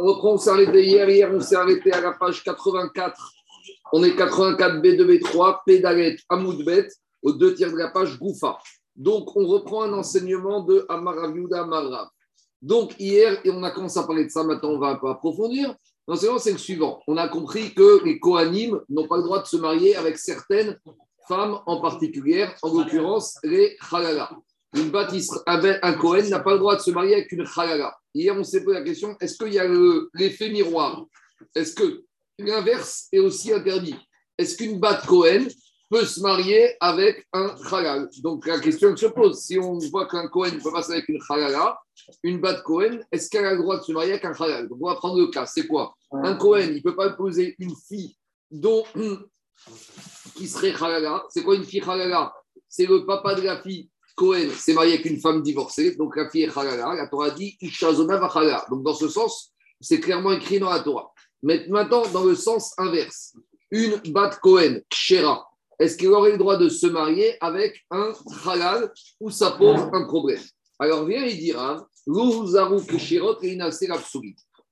On on s'est arrêté hier. Hier, on s'est arrêté à la page 84. On est 84 B2, B3, Pédalet, Amoudbet, aux deux tiers de la page Goufa. Donc, on reprend un enseignement de Amaraviuda Amarav. Donc, hier, et on a commencé à parler de ça, maintenant on va un peu approfondir. L'enseignement, c'est le suivant. On a compris que les Kohanim n'ont pas le droit de se marier avec certaines femmes en particulier, en l'occurrence les Halala. Une bâtisse avec un Kohen n'a pas le droit de se marier avec une Halala. Hier, on s'est posé la question est-ce qu'il y a l'effet miroir? Est-ce que l'inverse est aussi interdit? Est-ce qu'une bat Kohen peut se marier avec un halal Donc la question se pose. Si on voit qu'un Kohen peut passer avec une halala, une bat Kohen, est-ce qu'elle a le droit de se marier avec un halal Donc on va prendre le cas. C'est quoi? Un Kohen, il ne peut pas épouser une fille dont qui serait halala. C'est quoi une fille halala C'est le papa de la fille Cohen s'est marié avec une femme divorcée, donc la fille est halala. La Torah dit Ishazona va Donc dans ce sens, c'est clairement écrit dans la Torah. Maintenant, dans le sens inverse, une bat Cohen, Kshera, est-ce qu'il aurait le droit de se marier avec un halal ou ça pose un problème? Alors viens il dira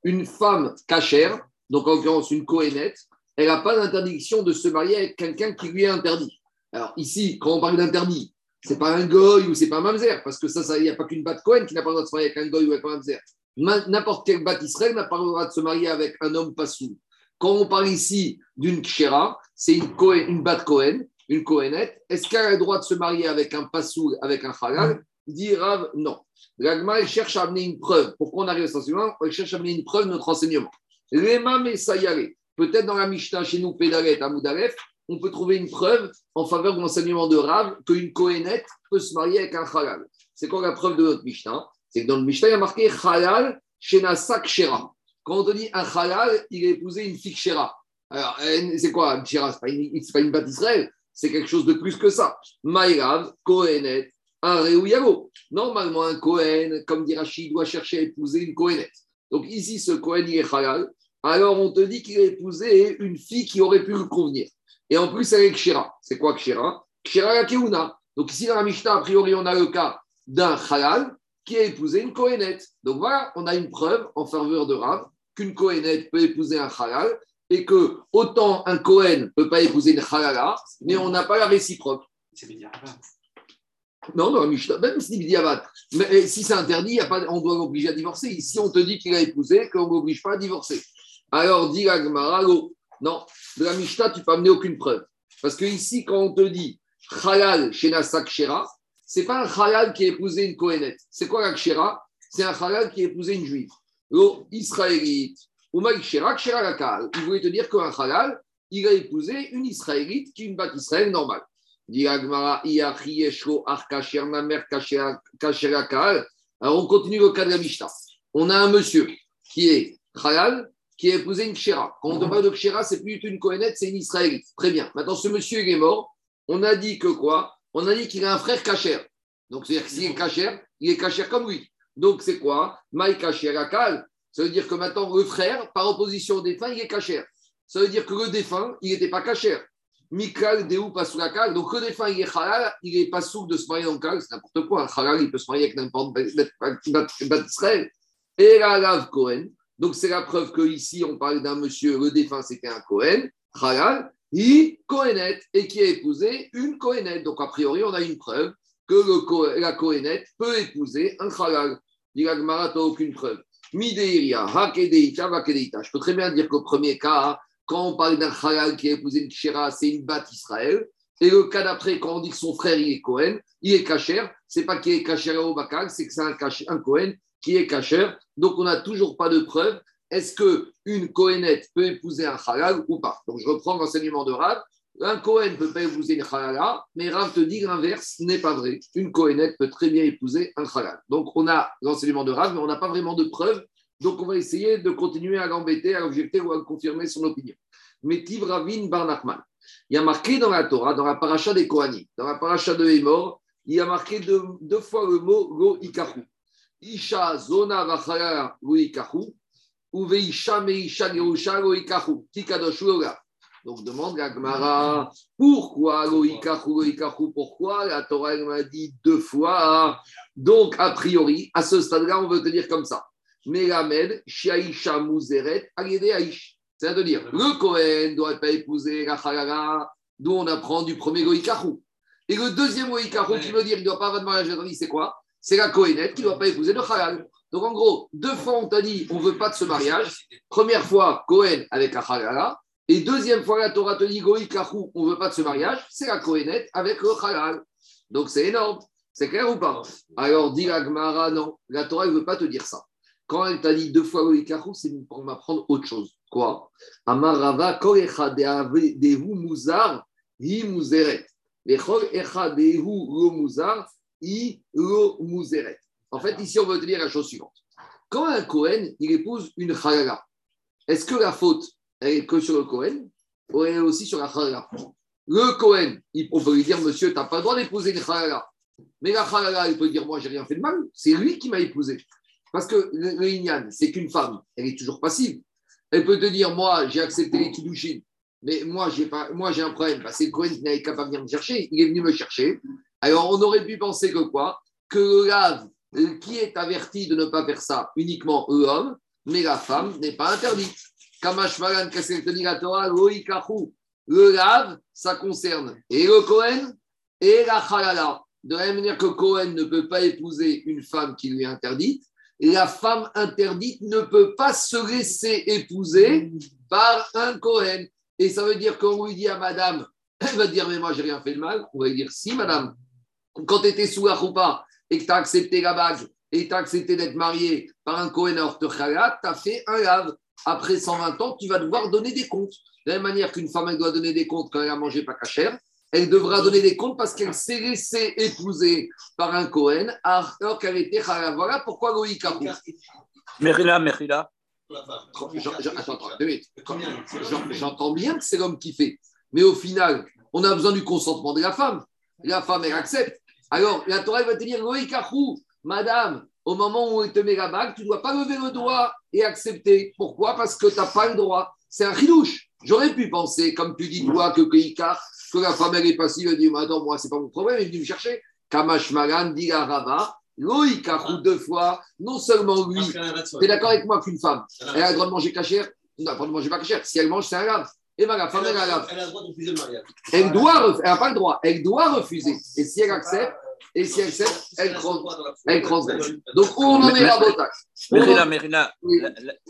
une femme cachère, donc en l'occurrence une Cohenette, elle n'a pas d'interdiction de se marier avec quelqu'un qui lui est interdit. Alors ici, quand on parle d'interdit, c'est pas un goy ou c'est pas un mamzer, parce que ça, il n'y a pas qu'une bat Cohen qui n'a pas le droit de se marier avec un goy ou avec un mamzer. N'importe quel bat Israël n'a pas le droit de se marier avec un homme passou. Quand on parle ici d'une kshera, c'est une, une bat Cohen, une Cohenette. Est-ce qu'elle a le droit de se marier avec un passou, avec un halal Dit Rav, non. L'agma, il cherche à amener une preuve. Pourquoi on arrive ce enseignement Il cherche à amener une preuve de notre enseignement. Lema Messayare. Peut-être dans la Mishnah chez nous, Pédalet, à Moudaref, on peut trouver une preuve en faveur de l'enseignement de Rav qu'une Kohenette peut se marier avec un halal. C'est quoi la preuve de notre Mishnah? C'est que dans le Mishnah, il y a marqué halal shenasak shera. Quand on te dit un halal, il a épousé une fille shera. Alors, c'est quoi un shera? Ce n'est pas une, bâtisse Israël, c'est quelque chose de plus que ça. Maïrav, Kohenet, un Yago. Normalement, un Kohen, comme dit Rachid, doit chercher à épouser une Kohenet. Donc ici, ce Kohen, il est halal. Alors on te dit qu'il a épousé une fille qui aurait pu lui convenir. Et en plus, elle est Kshira. C'est quoi Kshira? Kshira la Keuna. Donc ici, dans la Mishnah, a priori, on a le cas d'un halal qui a épousé une Kohénette. Donc voilà, on a une preuve en faveur de Rav qu'une Kohénette peut épouser un halal et que autant un Kohen ne peut pas épouser une halala, mais on n'a pas la réciproque. C'est non, dans la Mishnah, même si Mais eh, si c'est interdit, y a pas, on doit l'obliger à divorcer. Ici, on te dit qu'il a épousé, qu'on ne l'oblige pas à divorcer. Alors, dit non, de la Mishnah, tu peux amener aucune preuve. Parce que ici, quand on te dit halal chez Nasak Shera, ce n'est pas un halal qui a épousé une Kohenet. C'est quoi la Kshera? C'est un halal qui a épousé une juive. L'eau israélite, ou Shera, Kshera la Il voulait te dire qu'un halal, il a épousé une israélite qui est une bat Israël normale. Alors on continue le cas de la Mishnah. On a un monsieur qui est halal, qui a épousé une Kshera. Quand on parle de Kshera, c'est plus une Kohenet, c'est une Israélite. Très bien. Maintenant, ce monsieur, il est mort. On a dit que quoi? On a dit qu'il a un frère Kacher. Donc, c'est-à-dire que s'il est Kacher, il est Kacher comme lui. Donc, c'est quoi? Maï Kacher Akal. Ça veut dire que maintenant, le frère, par opposition au défunt, il est Kacher. Ça veut dire que le défunt, il n'était pas Kacher. Mikal Deou Pasoulakal. Donc, le défunt, il est halal, il n'est pas sourd de se marier en Kal, c'est n'importe quoi. Halal, il peut se marier avec n'importe quel. Et la Cohen. Donc, c'est la preuve qu'ici, on parle d'un monsieur, le défunt, c'était un Cohen, halal, et Cohenette, et qui a épousé une Cohenette. Donc, a priori, on a une preuve que la Cohenette peut épouser un halal. Dit la aucune preuve. Mideiria, Hakedeita, Vakedeita. Je peux très bien dire qu'au premier cas, quand on parle d'un halal qui a épousé une kshera, c'est une batte Israël. Et le cas d'après, quand on dit que son frère il est Cohen, il est kacher, c'est pas qu'il est kacher au Bakal, c'est que c'est un, un Cohen qui est cachère. Donc, on n'a toujours pas de preuve. Est-ce qu'une Kohenette peut épouser un halal ou pas? Donc, je reprends l'enseignement de Rav. Un Kohen ne peut pas épouser une halala, mais Rav te dit que l'inverse n'est pas vrai. Une Kohenette peut très bien épouser un halal. Donc, on a l'enseignement de Rav, mais on n'a pas vraiment de preuve. Donc, on va essayer de continuer à l'embêter, à l'objecter ou à confirmer son opinion. Mais Ravin Barnachman. Il y a marqué dans la Torah, dans la paracha des Kohanim, dans la paracha de Hémor, il y a marqué deux, deux fois le mot Go Ikahu. Isha zona vachara loikahu, ou veisha meisha gerusha loikahu, tikadoshu Donc demande la Gemara, pourquoi loikahu loikahu, pourquoi la Torah m'a dit deux fois? Donc a priori, à ce stade-là, on veut te dire comme ça. Melamed, Shiaisha Muzeret, Agede Aish. C'est-à-dire, le Kohen ne doit pas épouser la Halala, d'où on apprend du premier Goïkarou. Et le deuxième Goïkarou qui veut dire qu'il ne doit pas avoir de mariage c'est quoi? C'est la Kohenette qui ne doit pas épouser le Halal. Donc en gros, deux fois on t'a dit on ne veut pas de ce mariage. Première fois, Cohen avec la Halala. Et deuxième fois, la Torah te dit Goïkarou, on ne veut pas de ce mariage. C'est la Kohenette avec le Halal. Donc c'est énorme. C'est clair ou pas? Alors, dit la Gemara, non, la Torah ne veut pas te dire ça. Quand elle t'a dit deux fois Goïkarou, c'est pour m'apprendre autre chose. Quoi? Amarava korecha dehu muzar hi muzeret. Lechol echa dehu lo muzeret. En fait, ici, on veut dire la chose suivante. Quand un Cohen, il épouse une halala, est-ce que la faute, elle est que sur le Cohen ou elle est aussi sur la halala Le Cohen, on peut lui dire, monsieur, tu n'as pas le droit d'épouser une halala. Mais la halala, il peut dire, moi, j'ai rien fait de mal. C'est lui qui m'a épousé. Parce que le, le c'est qu'une femme, elle est toujours passive. Elle peut te dire, moi, j'ai accepté les Kiddushin, mais moi, j'ai pas, moi, j'ai un problème. Parce que Cohen n'avait qu'à pas venir me chercher. Il est venu me chercher. Alors, on aurait pu penser que quoi? Que le lave, qui est averti de ne pas faire ça Uniquement l'homme, mais la femme n'est pas interdite. Le lave, ça concerne et le Cohen et la halala. De la même manière que Cohen ne peut pas épouser une femme qui lui est interdite, la femme interdite ne peut pas se laisser épouser par un Cohen. Et ça veut dire qu'on lui dit à madame, elle va dire, mais moi, j'ai rien fait de mal. On va lui dire, si, madame, quand tu étais sous la roupa et que tu as accepté la bague et tu as accepté d'être marié par un Cohen à tu as fait un lave. Après 120 ans, tu vas devoir donner des comptes. De la même manière qu'une femme, elle doit donner des comptes quand elle a mangé pas cachère, elle devra donner des comptes parce qu'elle s'est laissée épouser par un Cohen alors qu'elle était Voilà pourquoi Loïc a Merila, Merila. J'entends bien que c'est l'homme qui fait. Mais au final, on a besoin du consentement de la femme. La femme, elle accepte. Alors, la Torah va te dire Loïc madame, au moment où elle te met la bague, tu ne dois pas lever le doigt et accepter. Pourquoi? Parce que tu n'as pas le droit. C'est un ridouche. J'aurais pu penser, comme tu dis toi, que que la femme elle est passive, elle dit Madame, moi, c'est pas mon problème, elle est me chercher. Kamash Magan, dit la Rava, Loïka, deux fois, non seulement lui, tu es d'accord avec moi qu'une femme, elle a le droit de manger cachère? Non, pas le droit de manger pas cachère. Si elle mange, c'est un grave. Et bien, la femme, elle, a, elle a le droit de refuser le mariage. Elle doit, elle n'a pas le droit, elle doit refuser. Et si elle accepte, et si elle accepte, elle transgresse. Donc, où on en est là, Botax Mérina, Mérina,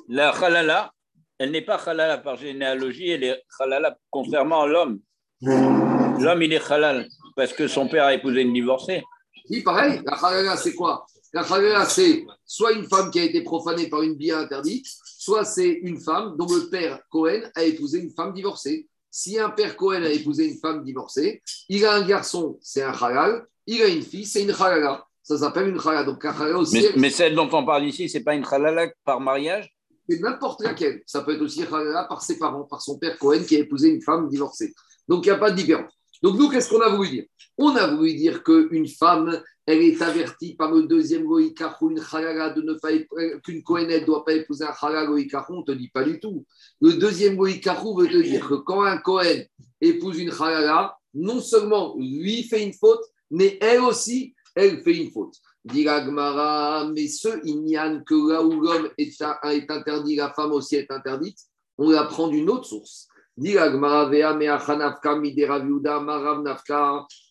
la halala, elle n'est pas halala par généalogie, elle est halala contrairement à l'homme. L'homme, il est halal parce que son père a épousé une divorcée. Oui, pareil. La halala, c'est quoi? La halala, c'est soit une femme qui a été profanée par une bien interdite, soit c'est une femme dont le père Cohen a épousé une femme divorcée. Si un père Cohen a épousé une femme divorcée, il a un garçon, c'est un halal. Il a une fille, c'est une halala. Ça s'appelle une halala. Donc, aussi. Mais, mais, celle dont on parle ici, c'est pas une halala par mariage? C'est n'importe laquelle. Ça peut être aussi halala par ses parents, par son père Cohen qui a épousé une femme divorcée. Donc, il n'y a pas de différence. Donc, nous, qu'est-ce qu'on a voulu dire? On a voulu dire qu'une femme, elle est avertie par le deuxième goïkarou, une halala, de ne pas qu'une Kohenet ne doit pas épouser un goïkarou. On ne te dit pas du tout. Le deuxième goïkarou veut te dire que quand un Kohen épouse une halala, non seulement lui fait une faute, mais elle aussi, elle fait une faute. Dit mais ce Inyan que là où l'homme est, est interdit, la femme aussi est interdite, on la prend d'une autre source.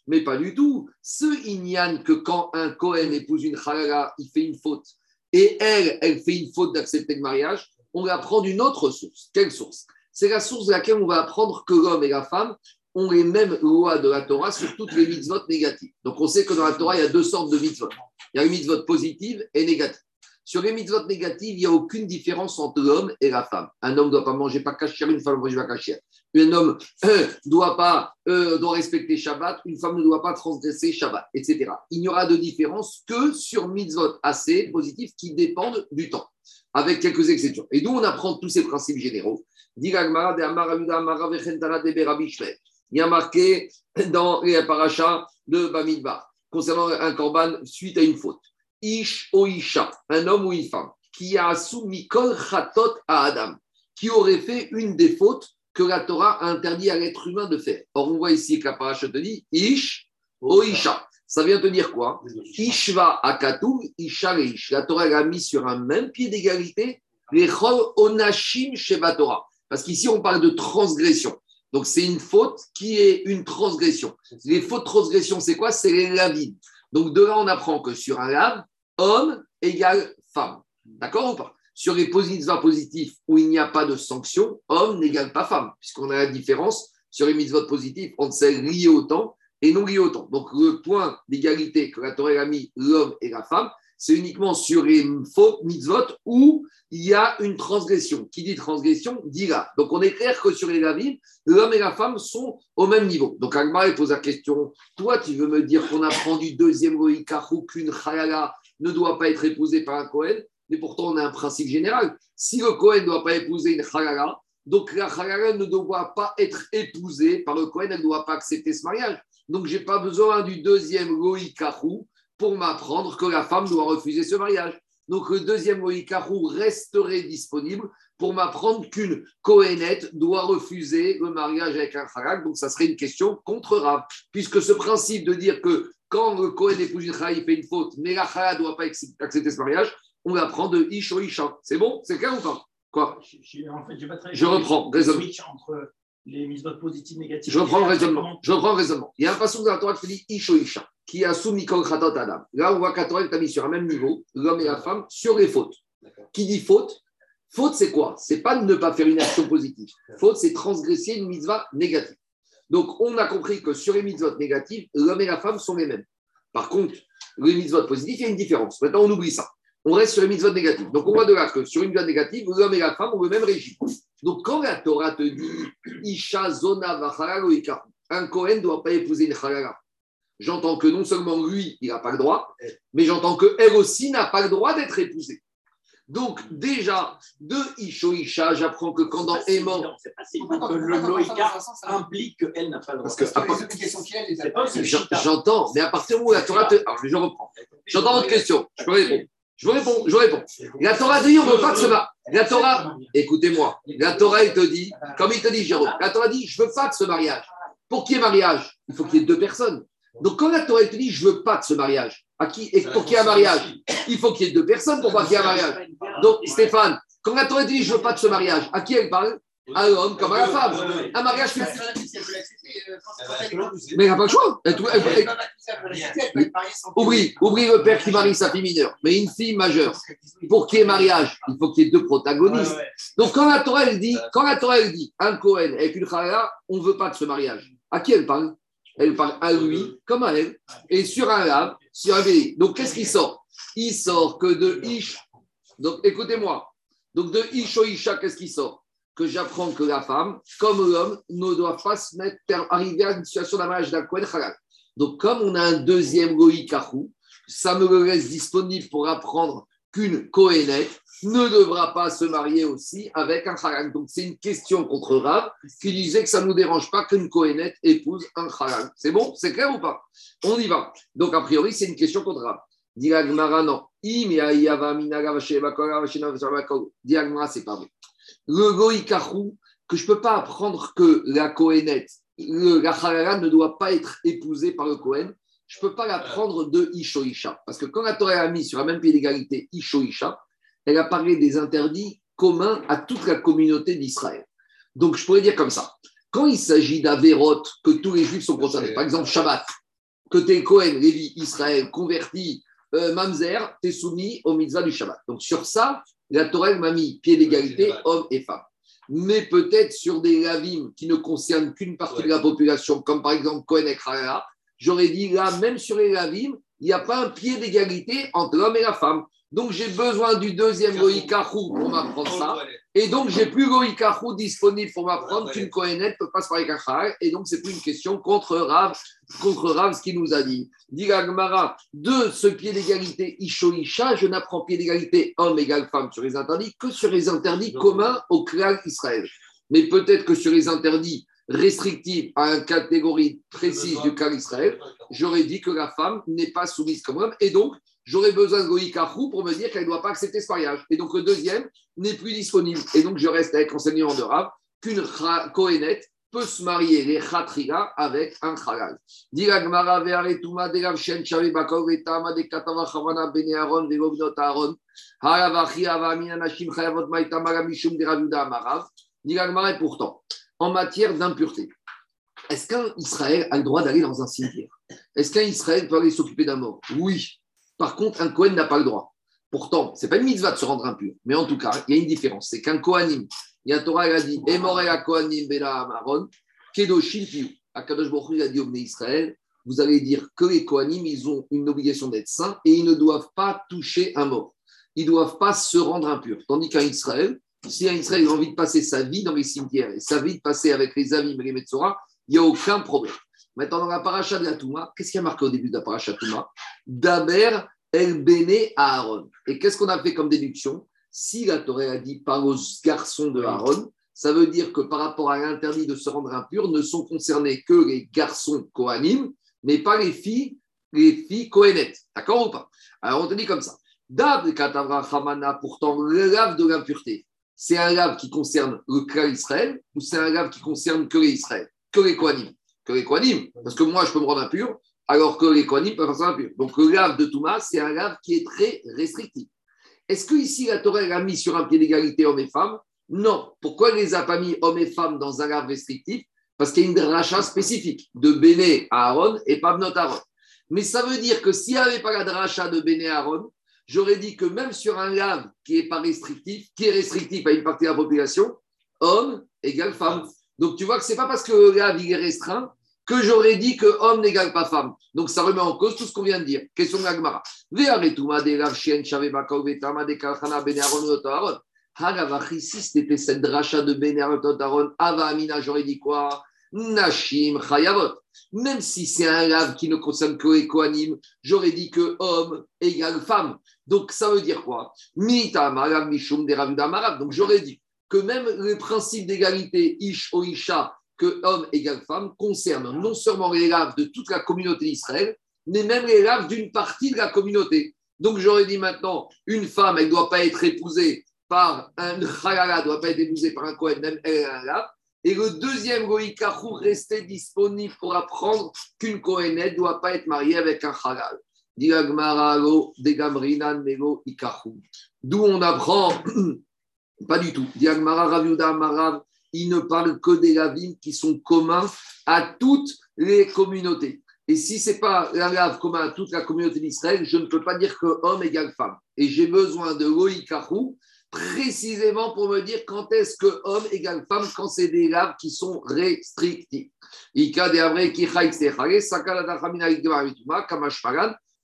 Mais pas du tout. Ce Inyan que quand un Cohen épouse une halala, il fait une faute, et elle, elle fait une faute d'accepter le mariage, on la prend d'une autre source. Quelle source? C'est la source de laquelle on va apprendre que l'homme et la femme ont les mêmes lois de la Torah sur toutes les mitzvot négatives. Donc on sait que dans la Torah, il y a deux sortes de mitzvot. Il y a une mitzvot positive et négative. Sur les mitzvot négatives, il n'y a aucune différence entre l'homme et la femme. Un homme ne doit pas manger pas cachère, une femme ne doit manger pas cachère. Un homme doit, pas, euh, respecter Shabbat, une femme ne doit pas transgresser Shabbat, etc. Il n'y aura de différence que sur mitzvot assez positifs qui dépendent du temps, avec quelques exceptions. Et d'où on apprend tous ces principes généraux. il y a marqué dans les parachas de Bamidbar concernant un korban suite à une faute. Ish o Isha, un homme ou une femme, qui a soumis kol chatot à Adam, qui aurait fait une des fautes que la Torah a interdit à l'être humain de faire. Or, on voit ici que la paracha te dit Ish o Isha. Ça vient te dire quoi? Ishva akatu, isharish. La Torah a mis sur un même pied d'égalité les onashim sheba Torah. Parce qu'ici, on parle de transgression. Donc, c'est une faute qui est une transgression. Les fautes transgression, c'est quoi? C'est les lavides. Donc, de là, on apprend que sur un lave, homme égale femme. D'accord ou pas? Sur les mitzvahs positifs où il n'y a pas de sanction, homme n'égale pas femme, puisqu'on a la différence sur les mitzvahs positifs entre celles liées au temps et non liées au temps. Donc, le point d'égalité que la Torah a mis l'homme et la femme, c'est uniquement sur les fautes mitzvot où il y a une transgression. Qui dit transgression dit là. Donc on est clair que sur les lavines, l'homme et la femme sont au même niveau. Donc Agmar pose la question Toi, tu veux me dire qu'on apprend du deuxième Goïkarou qu'une Chalala ne doit pas être épousée par un Kohen Mais pourtant, on a un principe général. Si le Kohen ne doit pas épouser une Chalala, donc la Chalala ne doit pas être épousée par le Kohen, elle ne doit pas accepter ce mariage. Donc, je n'ai pas besoin du deuxième Goïkarou pour m'apprendre que la femme doit refuser ce mariage. Donc le deuxième Moïkarou resterait disponible pour m'apprendre qu'une Kohénette doit refuser le mariage avec un Harak. Donc ça serait une question contre Rav. Puisque ce principe de dire que quand le Kohen épouse une il fait une faute, mais la Harak ne doit pas accepter ce mariage, on l'apprend de Isho Isha. C'est bon? C'est clair ou pas? Quoi? Je, reprends, raisonnement. Entre les mises positives, négatives. Je reprends le raisonnement. Je reprends le raisonnement. Il y a un passage dans la Torah qui dit Isho Isha qui a soumis Kol Adam. Là, on voit qu'Atorel t'a mis sur un même niveau, l'homme et la femme, sur les fautes. Qui dit faute? Faute, c'est quoi? C'est pas de ne pas faire une action positive. Faute, c'est transgresser une mitzvah négative. Donc, on a compris que sur les mitzvot négatives, l'homme et la femme sont les mêmes. Par contre, les mitzvot positifs, il y a une différence. Maintenant, on oublie ça. On reste sur les mitzvot négatives. Donc, on voit de là que sur une mitzvah négative, l'homme et la femme ont le même régime. Donc, quand la Torah te dit Isha zona un Kohen ne doit pas épouser une halala j'entends que non seulement lui, il n'a pas le droit, mais j'entends qu'elle aussi n'a pas le droit d'être épousée. Donc, déjà, de Isho Isha, j'apprends que quand dans Aimant. C'est pas le Loïka implique qu'elle n'a pas le droit. Parce que. J'entends, mais à partir où la Torah te. Alors, je reprends. J'entends votre question. Je peux répondre. Je réponds, je réponds. La Torah dit, on ne veut pas de ce mariage. La Torah, écoutez-moi, la Torah, il te dit, comme il te dit, Jérôme, la Torah dit, je ne veux pas de ce mariage. Pour qu'il y ait mariage, il faut qu'il y ait deux personnes. Donc, quand la Torah te dit je ne veux pas de ce mariage, à qui, et pour qu'il y ait un mariage, il faut qu'il y ait deux personnes pour qu'il y ait un mariage. Donc, Stéphane, quand la Torah dit je ne veux pas de ce mariage, à qui elle parle? À l'homme comme à la femme. Un mariage fait. Mais elle n'a pas le choix. Oublie, oublie le père qui marie sa fille mineure, mais une fille majeure. Pour qu'il y ait mariage, il faut qu'il y ait deux protagonistes. Donc, quand la Torah elle dit, quand la Torah elle dit un Cohen avec une Khala, on ne veut pas de ce mariage, à qui elle parle? Elle parle à lui comme à elle, et sur un lave, sur un véhicule. Donc, qu'est-ce qui sort? Il sort que de Ish. Donc, écoutez-moi. Donc, de Ish au Isha, qu'est-ce qui sort? Que j'apprends que la femme, comme l'homme, ne doit pas se mettre, arriver à une situation d'amarrage d'un Kohen Halal. Donc, comme on a un deuxième Goï ça me laisse disponible pour apprendre qu'une Kohénette ne devra pas se marier aussi avec un Haran. Donc c'est une question contre Rav qui disait que ça ne nous dérange pas qu'une Kohénette épouse un Haran. C'est bon? C'est clair ou pas? On y va. Donc a priori, c'est une question contre Rav. Diagmara, non. Diagmara, c'est pas vrai. Le Goïkarou, que je ne peux pas apprendre que la Kohénette, la Haran ne doit pas être épousée par le Kohen, je ne peux pas l'apprendre de Ishoisha. Parce que quand la Torah a mis sur la même pied d'égalité Ishoisha, elle a parlé des interdits communs à toute la communauté d'Israël. Donc, je pourrais dire comme ça. Quand il s'agit d'Averot, que tous les juifs sont concernés, par exemple Shabbat, que tu es Cohen, Lévi, Israël, converti, euh, Mamzer, tu es soumis au mitzvah du Shabbat. Donc, sur ça, la Torah m'a mis pied d'égalité, hommes et femmes. Mais peut-être sur des lavim qui ne concernent qu'une partie de la population, comme par exemple Cohen et Kharala, j'aurais dit là, même sur les lavim, il n'y a pas un pied d'égalité entre l'homme et la femme. Donc, j'ai besoin du deuxième Goïkarou pour m'apprendre ça. Et donc, j'ai plus Goïkarou disponible pour m'apprendre qu'une Kohenet ne peut pas se parler avec Et donc, c'est plus une question contre Rav, contre Rav, ce qu'il nous a dit. Dit Gagmara, de ce pied d'égalité Ishoisha, je n'apprends pied d'égalité homme égale femme sur les interdits que sur les interdits communs au clan Israël. Mais peut-être que sur les interdits restrictifs à une catégorie précise du clan Israël, j'aurais dit que la femme n'est pas soumise comme homme. Et donc, j'aurais besoin de Goïkarou pour me dire qu'elle ne doit pas accepter ce mariage. Et donc le deuxième n'est plus disponible. Et donc je reste avec enseignement de Rav qu'une Kohénette peut se marier les khatriga avec un halal. Diragmara ve'aretuma derav shen shavi bakov etama de katava chavana bene Aaron ve'govnot Aaron. Haravachi avamina nashim chayavot maitama mishum deravuda amarav. Diragmara et pourtant, en matière d'impureté, est-ce qu'un Israël a le droit d'aller dans un cimetière? Est-ce qu'un Israël peut aller s'occuper d'un mort? Oui. Par contre, un Kohen n'a pas le droit. Pourtant, ce n'est pas une mitzvah de se rendre impur. Mais en tout cas, il y a une différence. C'est qu'un Kohanim, il y a Torah, il a dit Emoré Kohanim Bela Amaron, Kedoshim Piu. Akadosh Baruch a dit au Israël vous allez dire que les Kohanim, ils ont une obligation d'être saints et ils ne doivent pas toucher un mort. Ils ne doivent pas se rendre impurs. Tandis qu'un Israël, si un Israël a envie de passer sa vie dans les cimetières et sa vie de passer avec les amis les Metzora, il n'y a aucun problème. Maintenant, dans la paracha de la Touma, qu'est-ce qui a marqué au début de la paracha Touma? Daber El Bene Aaron. Et qu'est-ce qu'on a fait comme déduction? Si la Torah a dit par aux garçons de Aaron, ça veut dire que par rapport à l'interdit de se rendre impur, ne sont concernés que les garçons Kohanim, mais pas les filles, les filles. D'accord ou pas? Alors on te dit comme ça. Dab Katavra Hamana, pourtant, le lave de l'impureté, c'est un lave qui concerne le clan Israël ou c'est un lave qui concerne que les Israël, que les Kohanim? Que les Kohanim, parce que moi je peux me rendre impur, alors que les Kohanim peuvent faire ça impur. Donc le lave de Touma, c'est un lave qui est très restrictif. Est-ce que ici la Torah a mis sur un pied d'égalité hommes et femmes? Non. Pourquoi elle les a pas mis hommes et femmes dans un lave restrictif? Parce qu'il y a une dracha spécifique de Béné à Aaron et pas Bnot Aaron. Mais ça veut dire que s'il n'y avait pas la dracha de Béné à Aaron, j'aurais dit que même sur un lave qui n'est pas restrictif, qui est restrictif à une partie de la population, homme égale femme. Donc tu vois que ce n'est pas parce que le lave il est restreint que j'aurais dit que homme n'égale pas femme. Donc ça remet en cause tout ce qu'on vient de dire. Question de l'Agmara. Si c'était cette dracha de Benearon, Ava Amina, j'aurais dit quoi? Nashim Chayavot. Même si c'est un lave qui ne concerne que Kohanim, j'aurais dit que homme égale femme. Donc ça veut dire quoi? Mishum. Donc j'aurais dit que même le principe d'égalité Ish o Isha, que homme égale femme, concerne non seulement les laves de toute la communauté d'Israël, mais même les laves d'une partie de la communauté. Donc j'aurais dit maintenant, une femme, elle ne doit pas être épousée par un chalala, ne doit pas être épousée par un Kohen, même elle un lave. Et le deuxième Goïkachou restait disponible pour apprendre qu'une Kohenet ne doit pas être mariée avec un halal. D'où on apprend, pas du tout. Diagmara Marav, il ne parle que des lavim qui sont communs à toutes les communautés. Et si ce n'est pas un lave commun à toute la communauté d'Israël, je ne peux pas dire que homme égale femme. Et j'ai besoin de Goïkachou précisément pour me dire quand est-ce que homme égale femme quand c'est des laves qui sont restrictifs.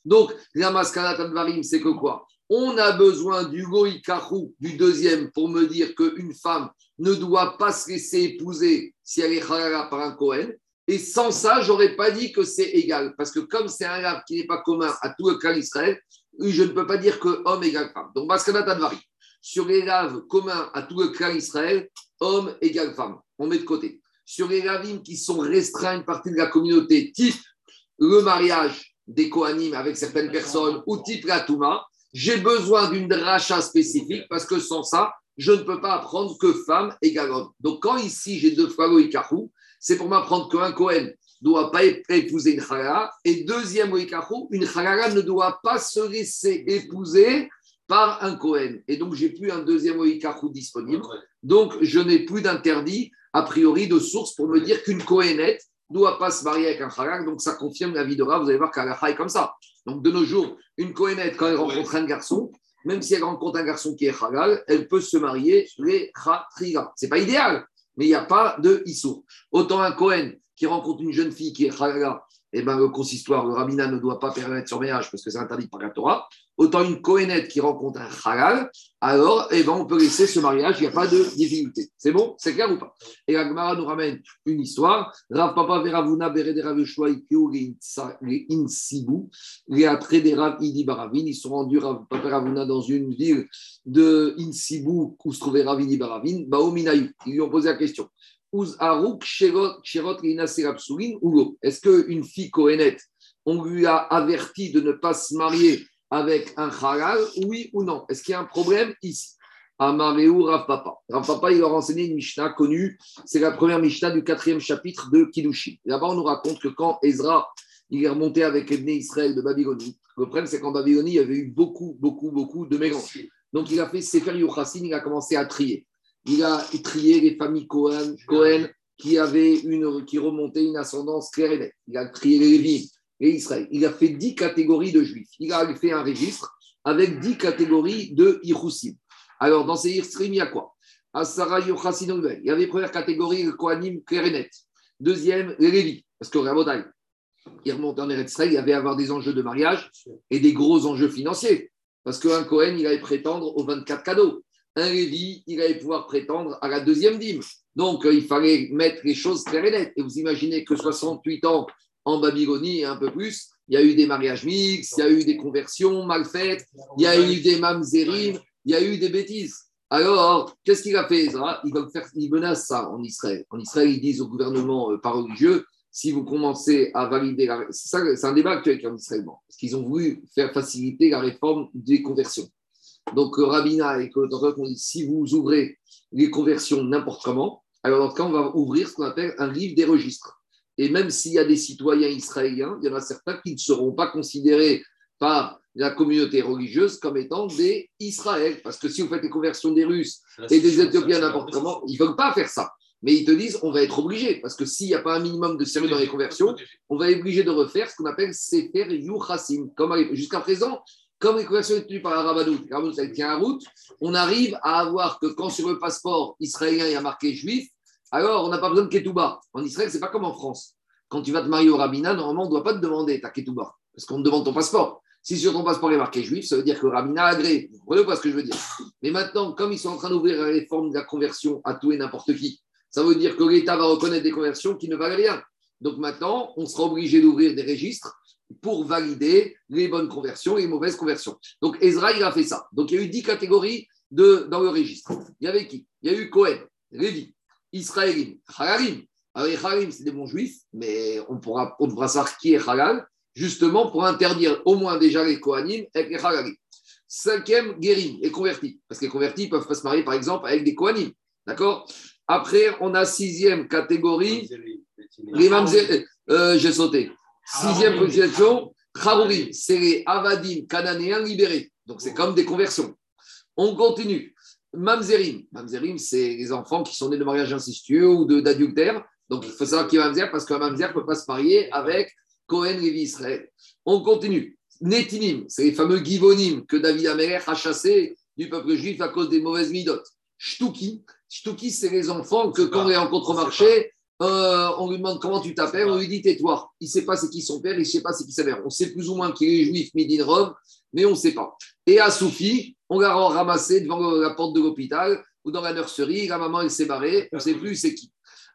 Donc, la maskanat c'est que quoi? On a besoin du goïkachou, du deuxième, pour me dire qu'une femme ne doit pas se laisser épouser si elle est halala par un Kohen. Et sans ça, j'aurais pas dit que c'est égal. Parce que comme c'est un lave qui n'est pas commun à tout le clan Israël, je ne peux pas dire que homme égale femme. Donc, maskanat advarim sur les laves communs à tout le clan Israël, homme égale femme. On met de côté. Sur les lavim qui sont restreints une partie de la communauté, type le mariage des Kohanim avec certaines personnes ou type la Touma, j'ai besoin d'une dracha spécifique parce que sans ça, je ne peux pas apprendre que femme égale homme. Donc quand ici j'ai deux fois Loïkarou, c'est pour m'apprendre qu'un Kohen ne doit pas épouser une Chalala et deuxième Loïkarou, une Chalala ne doit pas se laisser épouser par un Cohen. Et donc, j'ai plus un deuxième Oikakou disponible. Donc, je n'ai plus d'interdit, a priori, de source pour me dire qu'une Cohenette ne doit pas se marier avec un Halak. Donc, ça confirme la vie de Vous allez voir qu'elle est comme ça. Donc, de nos jours, une Cohenette, quand elle rencontre un garçon, même si elle rencontre un garçon qui est halal, elle peut se marier les Khatriga. Ce n'est pas idéal, mais il n'y a pas de Issour. Autant un Cohen qui rencontre une jeune fille qui est halal, eh ben, le consistoire, le rabbinat ne doit pas permettre son mariage parce que c'est interdit par la Torah. Autant une Kohénette qui rencontre un halal, alors eh ben, on peut laisser ce mariage, il n'y a pas de difficulté. C'est bon? C'est clair ou pas? Et la Gemara nous ramène une histoire. Rav Papa Veravuna Bere de Rav les Insibu. Ils sont rendus Papa dans une ville de Insibu où se trouvait Rav Idi Baravin. Ils lui ont posé la question. Est-ce qu'une fille Kohénette, on lui a averti de ne pas se marier avec un halal, oui ou non Est-ce qu'il y a un problème ici? Amareu Rav Papa. Rav Papa, il a enseigné une Mishnah connue. C'est la première Mishnah du quatrième chapitre de Kiddushin. Là-bas, on nous raconte que quand Ezra il est remonté avec les Israël de Babylonie, le problème, c'est qu'en Babylonie, il y avait eu beaucoup, beaucoup, beaucoup de mélanges. Donc, il a fait Sefer Yochassin, il a commencé à trier. Il a trié les familles Cohen, Cohen qui avaient une, qui remontaient une ascendance claire et nette. Il a trié les Lévites, les Israël. Il a fait dix catégories de juifs. Il a fait un registre avec dix catégories de Iroussim. Alors, dans ces Iroussim, il y a quoi? Il y avait première catégorie, le Kohanim clair et net. Deuxième, les Lévis. Parce que Rabotai, il remontait en Eretz il y avait à avoir des enjeux de mariage et des gros enjeux financiers. Parce qu'un Cohen, il allait prétendre aux 24 cadeaux. Un Lévi, il allait pouvoir prétendre à la deuxième dîme. Donc, euh, il fallait mettre les choses claires et nettes. Et vous imaginez que 68 ans en Babylonie un peu plus, il y a eu des mariages mixtes, il y a eu des conversions mal faites, il y a eu des mamzerim, il y a eu des bêtises. Alors, qu'est-ce qu'il a fait, il, va faire, il menace ça en Israël. En Israël, ils disent au gouvernement euh, pas religieux si vous commencez à valider la... C'est un débat actuel avec en Israël, parce qu'ils ont voulu faire faciliter la réforme des conversions. Donc, euh, Rabina et Kolotorok ont dit si vous ouvrez les conversions n'importe comment, alors dans ce cas, on va ouvrir ce qu'on appelle un livre des registres. Et même s'il y a des citoyens israéliens, il y en a certains qui ne seront pas considérés par la communauté religieuse comme étant des Israël. Parce que si vous faites les conversions des Russes et des Éthiopiens n'importe comment, ils ne veulent pas faire ça. Mais ils te disent, on va être obligé, parce que s'il n'y a pas un minimum de sérieux dans les conversions, on va être obligé de refaire ce qu'on appelle Sefer Yuchassim. Jusqu'à présent, comme les conversions tenues par la Rabbanout, la ça tient à route, on arrive à avoir que quand sur le passeport israélien il y a marqué juif, alors on n'a pas besoin de Ketouba. En Israël, c'est pas comme en France. Quand tu vas te marier au rabbinat, normalement, on ne doit pas te demander ta Ketouba, parce qu'on te demande ton passeport. Si sur ton passeport est marqué juif, ça veut dire que le rabbinat a agréé. Vous comprenez pas ce que je veux dire Mais maintenant, comme ils sont en train d'ouvrir la réforme de la conversion à tout et n'importe qui, ça veut dire que l'État va reconnaître des conversions qui ne valent rien. Donc maintenant, on sera obligé d'ouvrir des registres pour valider les bonnes conversions et les mauvaises conversions. Donc Ezra, il a fait ça. Donc il y a eu dix catégories dans le registre. Il y avait qui? Il y a eu Cohen, Lévi, Israélim, Halalim. Alors les Halalim, c'est des bons juifs, mais on, pourra, on devra savoir qui est Halal, justement pour interdire au moins déjà les Kohanim avec les Halalim. Cinquième, Guérim, les convertis. Parce que les convertis ne peuvent pas se marier, par exemple, avec des Kohanim. D'accord? Après, on a sixième catégorie, les euh, j'ai sauté. Sixième position, Kharouri, c'est les Avadim cananéens libérés. Donc, c'est comme des conversions. On continue. Mamzerim. Mamzerim, c'est les enfants qui sont nés de mariage incestueux ou d'adultère. Donc, il faut savoir qui est Mamzer parce qu'un Mamzer ne peut pas se marier avec Cohen Lévi Israël. On continue. Netinim, c'est les fameux Givonim que David Améler a chassés du peuple juif à cause des mauvaises midotes. Shtuki, Shtuki, c'est les enfants que quand on est en contre-marché, euh, on lui demande comment tu t'appelles, on lui dit tais-toi. Il ne sait pas c'est qui son père, il ne sait pas c'est qui sa mère. On sait plus ou moins qu'il est juif, midi Rome, mais on ne sait pas. Et à Soufi, on l'a ramassé devant la porte de l'hôpital ou dans la nurserie, la maman elle s'est barrée, on ne sait plus c'est qui.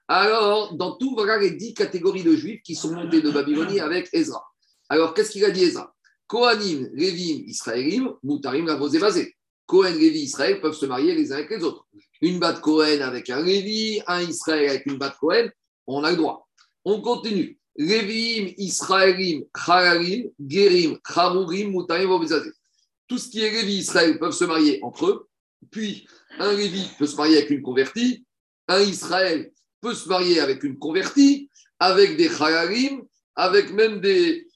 Alors, dans tout, voilà les dix catégories de juifs qui sont montés de Babylonie avec Ezra. Alors, qu'est-ce qu'il a dit Ezra? Kohanim, Lévim, Israélim, Moutarim, la basé. Cohen, Lévi, Israël peuvent se marier les uns avec les autres. Une batte Cohen avec un Lévi, un Israël avec une batte Cohen, on a le droit. On continue. Léviim, Israélim, Chalalim, Gerim, Charurim, Moutarim, Tout ce qui est Lévi, Israël peuvent se marier entre eux. Puis, un Lévi peut se marier avec une convertie. Un Israël peut se marier avec une convertie, avec des Chalalim, avec même des,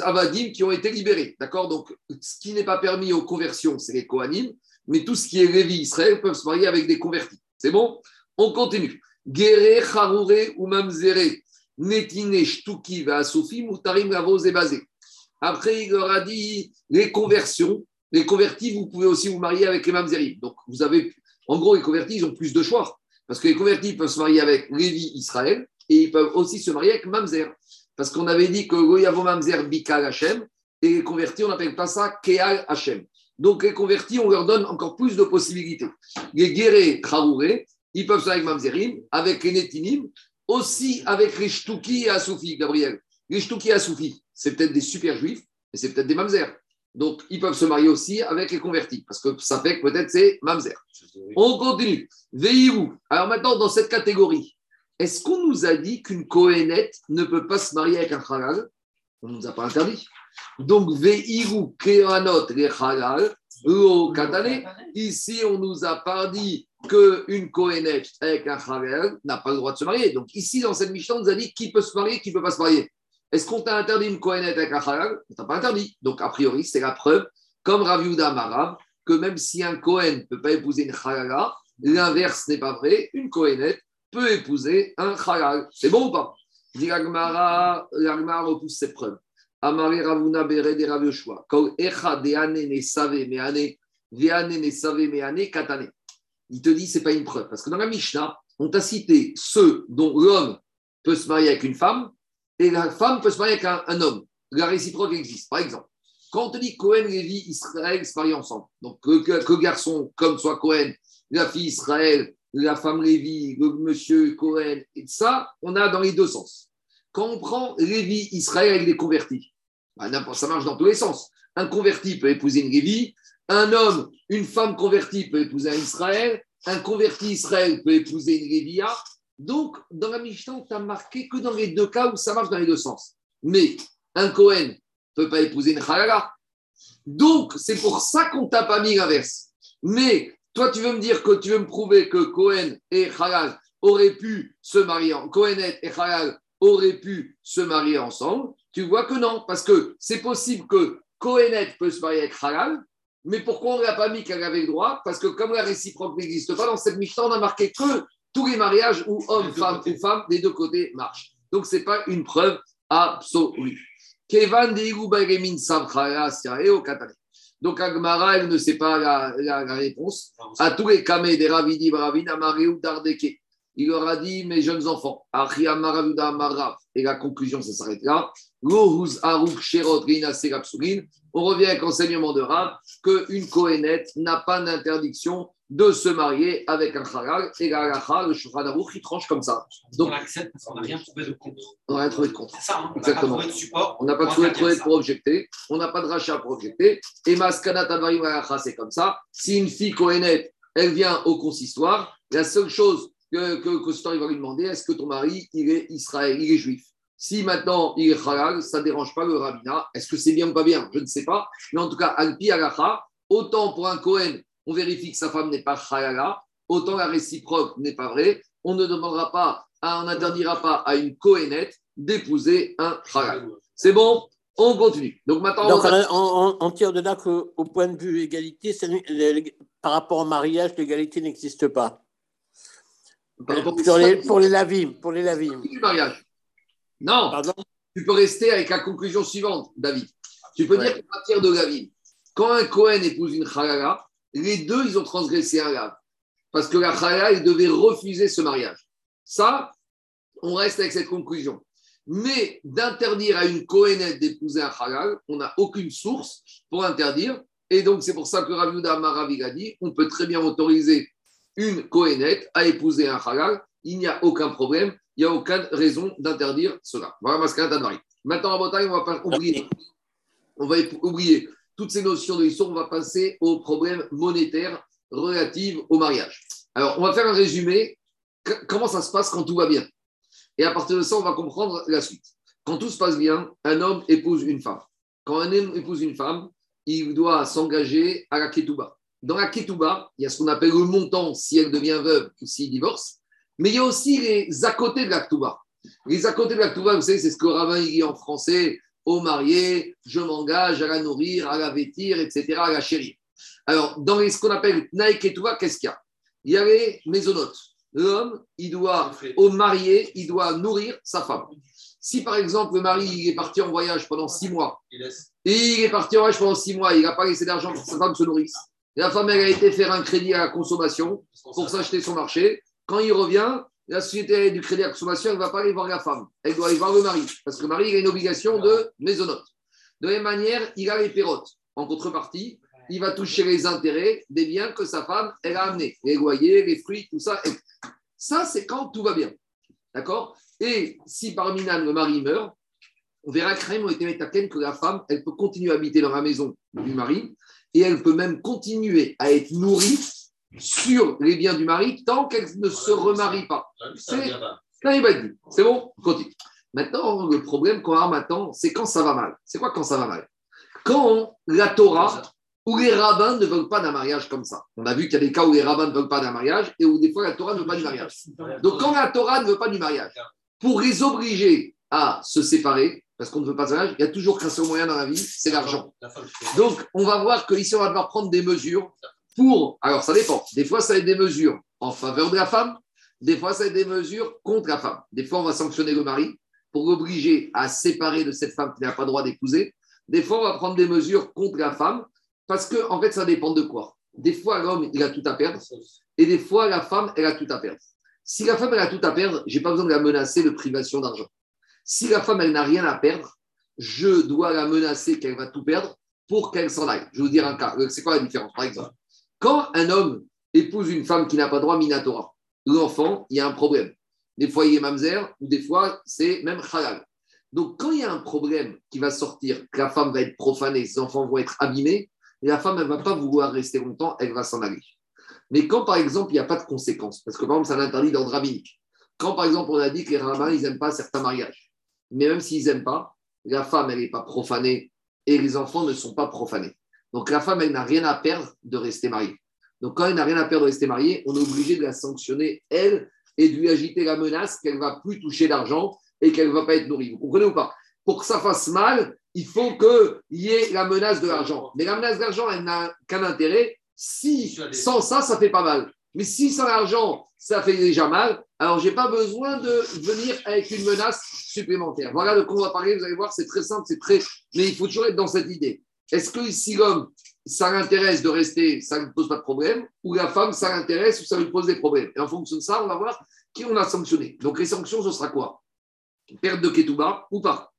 avadim qui ont été libérés. D'accord? Donc, ce qui n'est pas permis aux conversions, c'est les Kohanim, mais tout ce qui est Lévi Israël peuvent se marier avec des convertis. C'est bon? On continue. Gere, Haroure ou Mamzere, Netine, Shtuki, Vasofi, Moutarim, Lavos et Bazé. Après, il leur a dit les conversions, les convertis, vous pouvez aussi vous marier avec les Mamzerim. Donc, vous avez, en gros, les convertis, ils ont plus de choix. Parce que les convertis peuvent se marier avec Lévi Israël et ils peuvent aussi se marier avec Mamzer. Parce qu'on avait dit que Goyavo Mamzer Bikal Hashem, et les convertis, on n'appelle pas ça Keal Hashem. Donc les convertis, on leur donne encore plus de possibilités. Les guérés ils peuvent faire avec Mamzerim, avec les aussi avec les Shtuki et Asoufi, Gabriel. Les Shtuki et Asoufi, c'est peut-être des super juifs, mais c'est peut-être des Mamzer. Donc, ils peuvent se marier aussi avec les convertis, parce que ça fait que peut-être c'est Mamzer. On continue. Veillez-vous. Alors maintenant, dans cette catégorie, est-ce qu'on nous a dit qu'une Kohénette ne peut pas se marier avec un halal On ne nous a pas interdit. Donc, Veiru Kehanot les halal, katane. Ici, on nous a pas dit qu'une Kohenet avec un Harel n'a pas le droit de se marier. Donc, ici, dans cette Mishnah, on nous a dit qui peut se marier, qui ne peut pas se marier. Est-ce qu'on t'a interdit une Kohenet avec un Harel On t'a pas interdit. Donc, a priori, c'est la preuve, comme Raviuda Marab, que même si un Kohen ne peut pas épouser une Harala, l'inverse n'est pas vrai. Une Kohenet peut épouser un Halal. C'est bon ou pas? L'Agmara repousse cette preuve. Amare Ravuna Bere de Rav Yoshua. Echa ne Save Katane. Il te dit c'est pas une preuve. Parce que dans la Mishnah, on t'a cité ceux dont l'homme peut se marier avec une femme et la femme peut se marier avec un, homme. La réciproque existe. Par exemple, quand on te dit Cohen, Lévi, Israël se marient ensemble, donc que, garçon comme soit Cohen, la fille Israël, la femme Lévi, le monsieur Cohen, et ça, on a dans les deux sens. Quand on prend Lévi, Israël avec des convertis, bah, ça marche dans tous les sens. Un converti peut épouser une Lévi, un homme, une femme convertie peut épouser un Israël, un converti Israël peut épouser une Lévia. Donc, dans la Mishnah, tu as marqué que dans les deux cas où ça marche dans les deux sens. Mais un Cohen ne peut pas épouser une Halala. Donc, c'est pour ça qu'on t'a pas mis l'inverse. Mais toi, tu veux me dire que tu veux me prouver que Cohen et Halal auraient pu se marier, et Halal auraient pu se marier ensemble. Tu vois que non, parce que c'est possible que Cohenet peut se marier avec Halal, mais pourquoi on ne l'a pas mis qu'elle avait le droit? Parce que comme la réciproque n'existe pas, dans cette Mishnah, on a marqué que tous les mariages où homme, femme ou femme, des deux côtés marchent. Donc, ce n'est pas une preuve absolue. Kevan donc Agmara, elle ne sait pas la, réponse. À tous les kamé des Ravidi Bravin, ou Dardeke. Il leur a dit, mes jeunes enfants, et la conclusion, ça s'arrête là. On revient avec l'enseignement de Rav qu'une Kohenet n'a pas d'interdiction de se marier avec un halal et la halakha, le Shulchan il tranche comme ça. Donc, on accepte parce qu'on n'a rien trouvé de contre. On n'a rien trouvé de contre. C'est ça, hein Exactement. on n'a pas trouvé de support. On n'a pas trouvé de trouvé pour objecter. On n'a pas de rachat pour objecter. Et Maskana Tadvarim halakha, c'est comme ça. Si une fille Kohenet, elle vient au consistoire, la seule chose que, que le consistoire va lui demander, est-ce que ton mari, il est Israël, il est juif? Si maintenant il est halal, ça ne dérange pas le rabbinat. Est-ce que c'est bien ou pas bien? Je ne sais pas. Mais en tout cas, Alpi Alacha, autant pour un Kohen on vérifie que sa femme n'est pas halala, autant la réciproque n'est pas vraie. On ne demandera pas, on n'interdira pas à une Kohenet d'épouser un halal. C'est bon? On continue. Donc maintenant, on, tire de là qu'au point de vue égalité, par rapport au mariage, l'égalité n'existe pas. pour, les, pour les lavim, pour les lavim. mariage. Non. Tu peux rester avec la conclusion suivante, David. Tu peux dire qu'à partir de lavim, quand un Kohen épouse une halala, les deux, ils ont transgressé un lave. Parce que la Chala, il devait refuser ce mariage. Ça, on reste avec cette conclusion. Mais d'interdire à une Kohenet d'épouser un halal, on n'a aucune source pour interdire. Et donc, c'est pour ça que Rav Maravi a dit on peut très bien autoriser une Kohenet à épouser un halal. Il n'y a aucun problème. Il n'y a aucune raison d'interdire cela. Voilà, Maintenant, en Bretagne, on va pas oublier. On va oublier toutes ces notions de l'histoire, on va passer aux problèmes monétaires relatifs au mariage. Alors, on va faire un résumé. Comment ça se passe quand tout va bien? Et à partir de ça, on va comprendre la suite. Quand tout se passe bien, un homme épouse une femme. Quand un homme épouse une femme, il doit s'engager à la ketouba. Dans la ketouba, il y a ce qu'on appelle le montant si elle devient veuve ou s'il divorce. Mais il y a aussi les à côté de la ketouba. Les à côté de la ketouba, vous savez, c'est ce que Ravin dit en français au marié, je m'engage à la nourrir, à la vêtir, etc., à la chérir. Alors, dans ce qu'on appelle Naïk et qu'est-ce qu'il y a? Il y a les. L'homme, il doit, au marié, il doit nourrir sa femme. Si par exemple le mari est parti en voyage pendant six mois, il est parti en voyage pendant six mois, il n'a pas laissé d'argent pour que sa femme se nourrisse, la femme elle a été faire un crédit à la consommation pour s'acheter son marché, quand il revient, la société du crédit à consommation, ne va pas aller voir la femme. Elle doit aller voir le mari. Parce que le mari, il a une obligation de mésonote. De la même manière, il a les pérotes. En contrepartie, il va toucher les intérêts des biens que sa femme, elle a amenés. Les loyers, les fruits, tout ça. ça, c'est quand tout va bien. D'accord? Et si nous, le mari meurt, on verra que la femme, elle peut continuer à habiter dans la maison du mari et elle peut même continuer à être nourrie sur les biens du mari tant qu'elle ne se remarie pas. C'est C'est bon? On continue. Maintenant, le problème qu'on a maintenant, c'est quand ça va mal. C'est quoi quand ça va mal? Quand la Torah où les rabbins ne veulent pas d'un mariage comme ça. On a vu qu'il y a des cas où les rabbins ne veulent pas d'un mariage et où des fois la Torah ne veut pas du mariage. Donc quand la Torah ne veut pas du mariage, pour les obliger à se séparer, parce qu'on ne veut pas de mariage, il y a toujours qu'un seul moyen dans la vie, c'est l'argent. Donc on va voir qu'ici on va devoir prendre des mesures pour. Alors ça dépend. Des fois ça va des mesures en faveur de la femme, des fois ça va des mesures contre la femme. Des fois on va sanctionner le mari pour l'obliger à séparer de cette femme qui n'a pas le droit d'épouser. Des fois on va prendre des mesures contre la femme parce que, en fait, ça dépend de quoi. Des fois, l'homme, il a tout à perdre, et des fois, la femme, elle a tout à perdre. Si la femme, elle a tout à perdre, je n'ai pas besoin de la menacer de privation d'argent. Si la femme, elle n'a rien à perdre, je dois la menacer qu'elle va tout perdre pour qu'elle s'en aille. Je vais vous dire un cas. C'est quoi la différence Par exemple, quand un homme épouse une femme qui n'a pas droit minatora, l'enfant, il y a un problème. Des fois, il est mamzer, ou des fois, c'est même halal. Donc, quand il y a un problème qui va sortir, que la femme va être profanée, ses enfants vont être abîmés, la femme, elle ne va pas vouloir rester longtemps, elle va s'en aller. Mais quand, par exemple, il n'y a pas de conséquences, parce que, par exemple, c'est un interdit d'ordre rabbinique. Quand, par exemple, on a dit que les rabbins, ils n'aiment pas certains mariages. Mais même s'ils n'aiment pas, la femme, elle n'est pas profanée et les enfants ne sont pas profanés. Donc, la femme, elle n'a rien à perdre de rester mariée. Donc, quand elle n'a rien à perdre de rester mariée, on est obligé de la sanctionner, elle, et de lui agiter la menace qu'elle ne va plus toucher l'argent et qu'elle ne va pas être nourrie. Vous comprenez ou pas? Pour que ça fasse mal, il faut qu'il y ait la menace de l'argent. Mais la menace d'argent, elle n'a qu'un intérêt. Si sans ça, ça fait pas mal. Mais si sans l'argent, ça fait déjà mal, alors je n'ai pas besoin de venir avec une menace supplémentaire. Voilà de quoi on va parler, vous allez voir, c'est très simple, c'est très. Mais il faut toujours être dans cette idée. Est-ce que si l'homme, ça l'intéresse de rester, ça ne pose pas de problème, ou la femme, ça l'intéresse ou ça lui pose des problèmes? Et en fonction de ça, on va voir qui on a sanctionné. Donc les sanctions, ce sera quoi? Perte de Ketouba ou pas?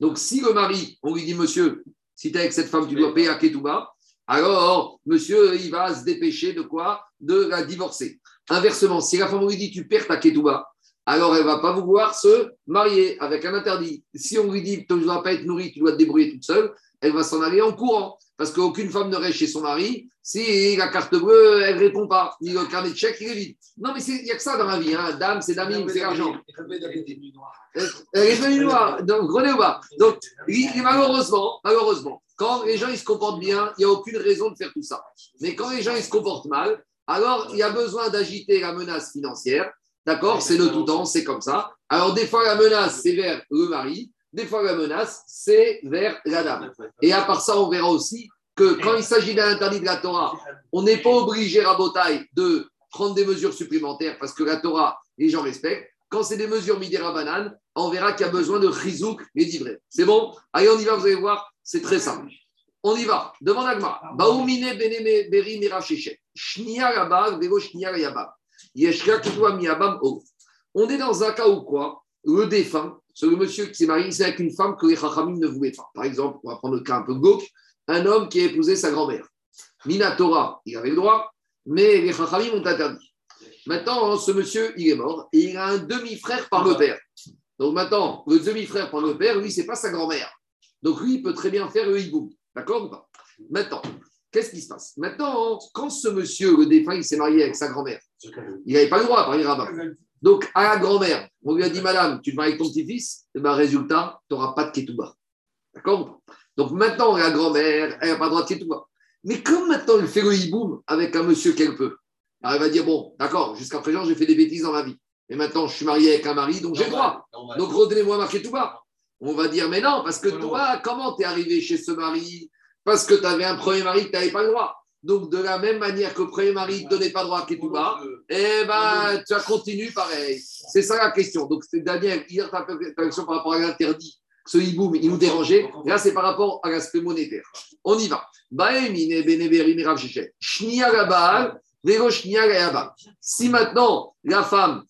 Donc, si le mari, on lui dit, monsieur, si tu es avec cette femme, tu dois payer à Ketouba, alors, monsieur, il va se dépêcher de quoi? De la divorcer. Inversement, si la femme lui dit, tu perds ta Ketouba, alors elle ne va pas vouloir se marier avec un interdit. Si on lui dit, tu ne dois pas être nourrie, tu dois te débrouiller toute seule, elle va s'en aller en courant. Parce qu'aucune femme ne reste chez son mari si la carte bleue, elle ne répond pas, ni le carnet de chèque, il est vide. Non, mais il n'y a que ça dans la vie. Hein. Dame, c'est dame, c'est l'argent. Elle est devenue noire. Donc, grenez bas. Donc, malheureusement, malheureusement, quand les gens ils se comportent bien, il n'y a aucune raison de faire tout ça. Mais quand les gens ils se comportent mal, alors il y a besoin d'agiter la menace financière. D'accord? C'est le tout temps, c'est comme ça. Alors, des fois, la menace, c'est vers le mari. Des fois, la menace, c'est vers la dame. Et à part ça, on verra aussi que quand il s'agit d'un interdit de la Torah, on n'est pas obligé, à de prendre des mesures supplémentaires parce que la Torah, les gens respectent. Quand c'est des mesures midera banane, on verra qu'il y a besoin de chizouk et d'ivré. C'est bon? Allez, on y va, vous allez voir, c'est très simple. On y va. Demande. Baoumine beneme beri On est dans un cas où quoi? Le défunt, c'est le monsieur qui s'est marié, c'est avec une femme que les chachamim ne voulaient pas. Par exemple, on va prendre le cas un peu gauche un homme qui a épousé sa grand-mère. Minatora, il avait le droit, mais les Chachamim ont interdit. Maintenant, ce monsieur, il est mort et il a un demi-frère par le père. Donc maintenant, le demi-frère par le père, lui, c'est pas sa grand-mère. Donc lui, il peut très bien faire le hibou. D'accord ou pas? Maintenant, qu'est-ce qui se passe? Maintenant, quand ce monsieur, le défunt, il s'est marié avec sa grand-mère, il n'avait pas le droit par les rabbins. Donc, à la grand-mère, on lui a dit, madame, tu te maries avec ton petit-fils, et ben, résultat, tu n'auras pas de ketouba. D'accord? Donc maintenant, la grand-mère, elle n'a pas le droit de tout. Mais comme maintenant, elle fait le hiboum avec un monsieur qu'elle peut, elle va dire Bon, d'accord, jusqu'à présent, j'ai fait des bêtises dans ma vie. Et maintenant, je suis marié avec un mari, donc j'ai le droit. Donc redonnez-moi ma bas. On va dire Mais non, parce que toi, comment tu es arrivé chez ce mari? Parce que tu avais un premier mari, tu n'avais pas le droit. Donc, de la même manière que le premier mari ne donnait pas droit à Ketouba, eh ben, tu as continué pareil. C'est ça la question. Donc, c'est Daniel, hier, ta question par rapport à l'interdit ce hiboum, il nous dérangeait. Là, c'est par rapport à l'aspect monétaire. On y va. Si maintenant, la femme,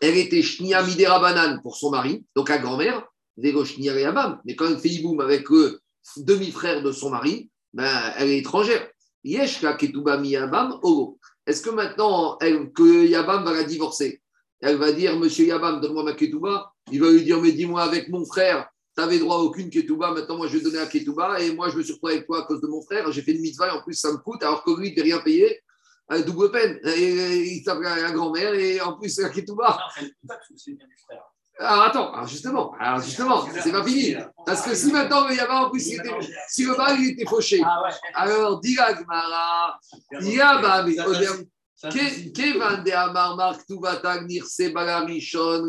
elle était shnia midera pour son mari, donc la grand-mère, mais quand elle fait hiboum avec le demi-frère de son mari, ben, elle est étrangère. Est-ce que maintenant, que Yabam va la divorcer? Elle va dire, Monsieur Yabam, donne-moi ma ketouba il va lui dire, mais dis-moi, avec mon frère, tu n'avais droit à aucune ketouba, maintenant moi je vais donner à ketouba, et moi je me retrouvé avec toi à cause de mon frère, j'ai fait une mitzvah, en plus ça me coûte, alors que lui, il ne rien payer, à double peine. Et, il s'appelle la grand-mère, et en plus la ketouba. c'est bien du frère. Alors attends, alors justement, alors justement, c'est pas fini. Parce que si maintenant le Yaba, en plus, il était, si le bal il était fauché, alors dis la Gmara, Yaba, mais Kevan de Amar Mark Nirse Balarishon.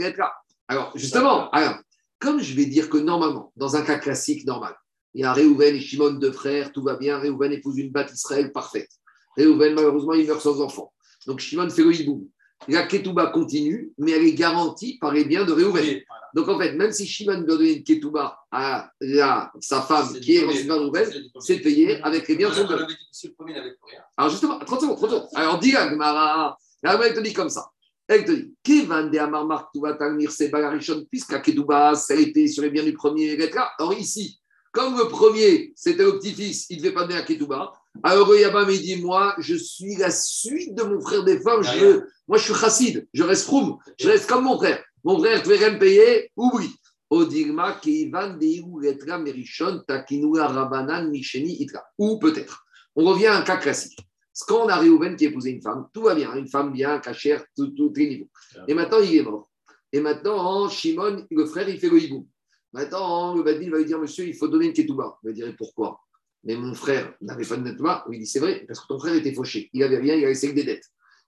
Alors justement, alors, comme je vais dire que normalement, dans un cas classique normal, il y a Réhouven et Shimon deux frères, tout va bien, Réhouven épouse une batte Israël parfaite. Réhouven, malheureusement, il meurt sans enfant. Donc Shimon fait le hiboum. La ketouba continue, mais elle est garantie par les biens de Réhouven. Donc en fait, même si Shimon doit donner une ketouba à sa femme qui est en Réhouven, c'est payé avec les biens de son père. Alors justement, 30 secondes, 30 secondes. Alors dis la Gemara, la elle te dit comme ça. Elle te dit, Kevan de Amar Mark c'est Bagarishon, puisque la ketouba, ça a été sur les biens du premier, etc. Alors ici, comme le premier, c'était le petit-fils, il ne devait pas donner à Ketouba. Alors Yabam, il dit Moi, je suis la suite de mon frère des femmes. Je, moi, je suis chassid, je reste froum, je reste comme mon frère. Mon frère, tu rien me payer Oublie. Ou peut-être. On revient à un cas classique. Quand on a Réhouven qui a épousé une femme, tout va bien, une femme bien, cachère, tout, tout, les niveaux. Et maintenant, il est mort. Et maintenant, Shimon, le frère, il fait le hibou. Maintenant, le Badin va lui dire, monsieur, il faut donner une ketouba. Il va dire, pourquoi? Mais mon frère n'avait pas de ketouba. Il dit, c'est vrai, parce que ton frère était fauché. Il n'avait rien, il avait laissé des dettes.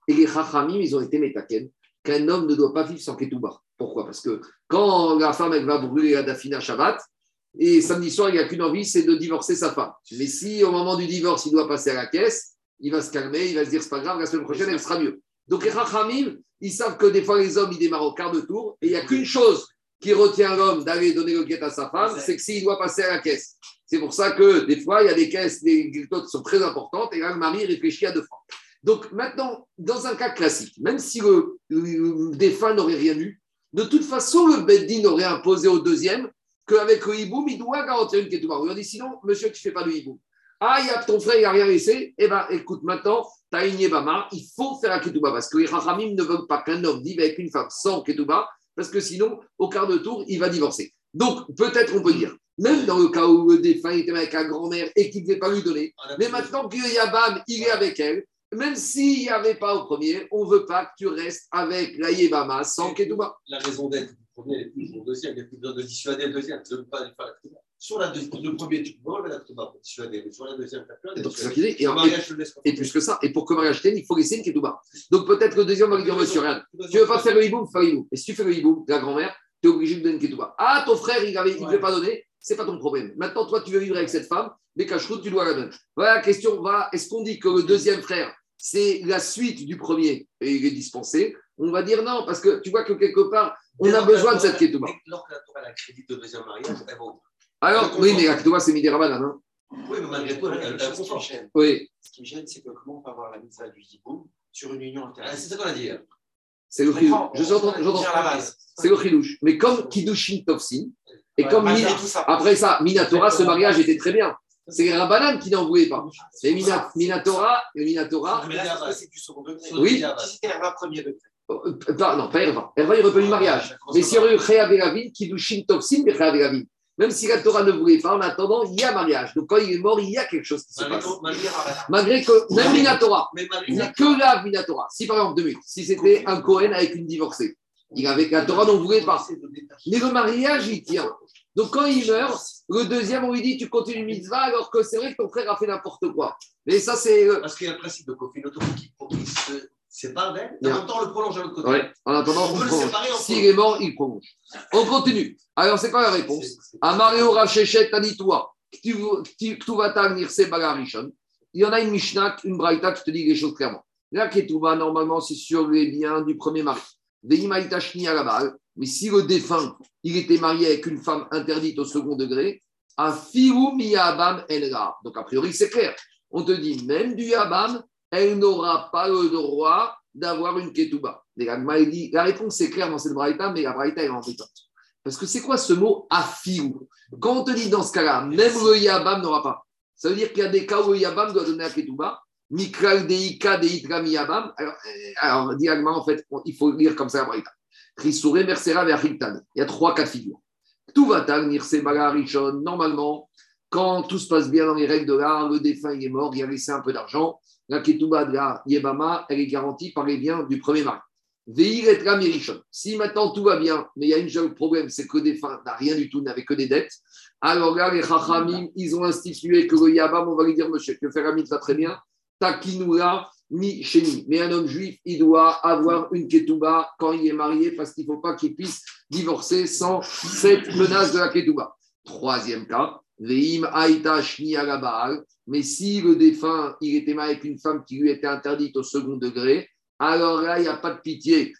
Et les chachamim, ils ont été métaken, qu'un homme ne doit pas vivre sans ketouba. Pourquoi? Parce que quand la femme, elle va brûler la dafina Shabbat, et samedi soir, il n'y a qu'une envie, c'est de divorcer sa femme. Mais si au moment du divorce, il doit passer à la caisse, il va se calmer, il va se dire, c'est pas grave, la semaine prochaine, elle sera mieux. Donc les chachamim, ils savent que des fois, les hommes, ils démarrent au quart de tour, et il n'y a qu'une chose qui retient l'homme d'aller donner le guet à sa femme, c'est que s'il doit passer à la caisse. C'est pour ça que des fois, il y a des caisses, des qui sont très importantes, et là, le mari réfléchit à deux fois. Donc maintenant, dans un cas classique, même si le, défunt n'aurait rien eu, de toute façon, le Beddin aurait imposé au deuxième qu'avec le hiboum, il doit garantir une ketouba. On dit sinon, monsieur, tu ne fais pas de hiboum. Ah, il y a ton frère, il n'a rien laissé. Eh bien, écoute, maintenant, tu as une yébama, il faut faire la ketouba parce que les Rachamim ne veulent pas qu'un homme vive avec une femme sans ketouba parce que sinon, au quart de tour, il va divorcer. Donc, peut-être on peut dire, même dans le cas où le défunt était avec la grand-mère et qu'il ne devait pas lui donner, mais maintenant que Yabam, il est avec elle, même s'il n'y avait pas au premier, on ne veut pas que tu restes avec la Yébama sans Kedouba. La raison d'être du premier est plus au deuxième, il n'y a plus besoin de dissuader le deuxième, de ne pas faire la Kedouba. Sur la le premier, tu peux enlever la Kedouba pour dissuader, mais sur la deuxième, tu n'as plus rien. Et, et, et, plus que ça, et pour que mariage tienne, il faut laisser une Kedouba. Donc peut-être que le deuxième va lui dire Monsieur, regarde, tu ne veux pas faire le hiboum, fais le hiboum. Et si tu fais le hiboum, la grand-mère, tu es obligé de donner une Kedouba. Ah, ton frère, il ne il ouais. pas donner, c'est pas ton problème. Maintenant, toi, tu veux vivre avec cette femme, mais cache tu dois la donner. Voilà la question. Va, est-ce qu'on dit que le deuxième frère, c'est la suite du premier et il est dispensé? On va dire non, parce que tu vois que quelque part, on a besoin de cette Ketouba. Lorsque la Torah a crédit de deuxième mariage, elle va Alors, oui, mais la Ketouba, c'est Midirabanan. Hein oui, mais malgré tout, elle, elle, elle, Oui. Ce qui me gêne, c'est que comment on peut avoir la mitzvah du hiboum sur une union intérieure ah, C'est ça qu'on a dit. Hein. C'est le chilouche. Je C'est le chilouche. Mais comme Kiddushin Tofsin, et comme après ça, Minatora, ce mariage était très bien. C'est les Rabbanan qui n'en voulaient pas. C'est Minatora, et Minatora. c'est du second degré. Oui. C'était Herva premier degré. Pas, non, pas Herva. Herva, il aurait pas eu mariage. Mais s'il y aurait eu Réa Véravine, Kiddushin Tofsin, mais Réa Véravine. Même si la Torah ne voulait pas, en attendant, il y a mariage. Donc quand il est mort, il y a quelque chose qui se passe. Malgré que, même Minatora, que la Minatora. Si par exemple, deux si c'était un Cohen avec une divorcée, il avait, la Torah n'en voulait pas. Mais le mariage, il tient. Donc quand il meurt, le deuxième, on lui dit tu continues mitzvah alors que c'est vrai que ton frère a fait n'importe quoi. Mais ça, c'est. Euh, Parce qu'il y a le principe de Kofinoto qui sépare d'elle, et en même temps, on le prolonge à l'autre côté. Ouais. En attendant, on, on prolonge. S'il est mort, il prolonge. On continue. Alors, c'est quoi la réponse Amario Rachechet Tanitoua, Ktuvata Nirse Bagarishon. Il y en a une Mishnah, une Braïta qui te dit les choses clairement. Là, Ketouba, normalement, c'est sur les biens du premier mari. à la balle. Mais si le défunt, il était marié avec une femme interdite au second degré, a firu miyabam elra. Donc, a priori, c'est clair. On te dit, même du yabam, elle n'aura pas le droit d'avoir une ketouba. La réponse est claire dans cette braïta, mais la braïta est embêtante. Parce que c'est quoi ce mot afiru Quand on te dit dans ce cas-là, même le yabam n'aura pas. Ça veut dire qu'il y a des cas où le yabam doit donner la ketouba. Mikral deika deitra yabam. Alors, euh, en fait, il faut lire comme ça la braïta. Il y a trois cas de figure. Tout va Normalement, quand tout se passe bien dans les règles de l'art, le défunt est mort, il a laissé un peu d'argent. La ketouba de la yebama, elle est garantie par les biens du premier mari. Si maintenant tout va bien, mais il y a un seul problème, c'est que le défunt n'a rien du tout, n'avait que des dettes, alors là, les Chachamim, ils ont institué que le Yabam, on va lui dire, monsieur, veux faire va très bien, Takinoula, ni Sheni. Mais un homme juif, il doit avoir une ketouba quand il est marié parce qu'il ne faut pas qu'il puisse divorcer sans cette menace de la ketouba. Troisième cas, Mais si le défunt, il était marié avec une femme qui lui était interdite au second degré, alors là, il n'y a pas de pitié.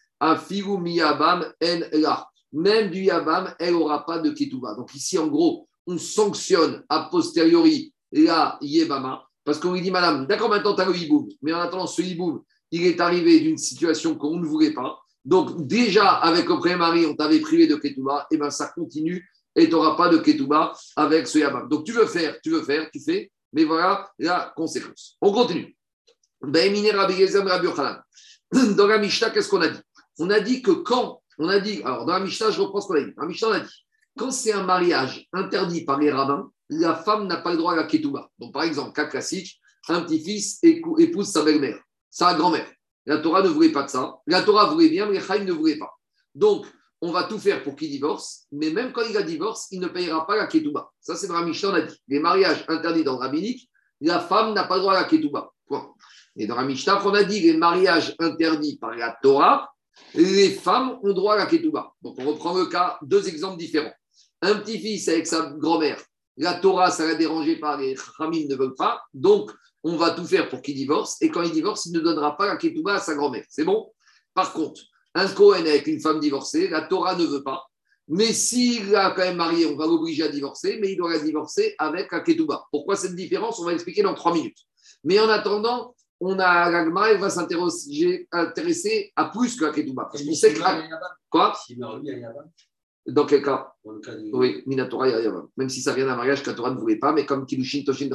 Même du yabam, elle n'aura pas de ketouba. Donc ici, en gros, on sanctionne a posteriori la yebama parce qu'on lui dit, madame, d'accord, maintenant tu as le hiboum, mais en attendant, ce hiboum, il est arrivé d'une situation qu'on ne voulait pas. Donc, déjà, avec le premier mari, on t'avait privé de ketouba, et bien ça continue et tu n'auras pas de ketouba avec ce yabam. Donc, tu veux faire, tu veux faire, tu fais, mais voilà la conséquence. On continue. Dans la Mishnah, qu'est-ce qu'on a dit? On a dit que quand, on a dit, alors dans la Mishnah, je reprends ce qu'on a dit. Dans la Mishnah, on a dit, quand c'est un mariage interdit par les rabbins, la femme n'a pas le droit à la ketouba. Donc, par exemple, cas classique, un petit-fils épouse sa belle-mère, sa grand-mère. La Torah ne voulait pas de ça. La Torah voulait bien, mais les ne voulaient pas. Donc, on va tout faire pour qu'il divorce, mais même quand il a divorce, il ne payera pas la ketouba. Ça, c'est dans la on a dit. Les mariages interdits dans le rabbinique, la femme n'a pas droit à la ketouba. Et dans la Mishnah, on a dit les mariages interdits par la Torah, les femmes ont droit à la ketouba. Donc, on reprend le cas, deux exemples différents. Un petit-fils avec sa grand-mère, la Torah, ça l'a dérangé par les Khamim ne veulent pas, donc on va tout faire pour qu'il divorce, et quand il divorce, il ne donnera pas la ketouba à sa grand-mère. C'est bon? Par contre, un Cohen avec une femme divorcée, la Torah ne veut pas, mais s'il a quand même marié, on va l'obliger à divorcer, mais il doit la divorcer avec la ketouba. Pourquoi cette différence? On va l'expliquer dans trois minutes. Mais en attendant, on a l'agma, elle va s'intéresser à plus que la ketouba. Parce qu'on sait que. Quoi? Dans quel cas? Oui, Minatora Même si ça vient d'un mariage que la Torah ne voulait pas, mais comme Kilushin Toshin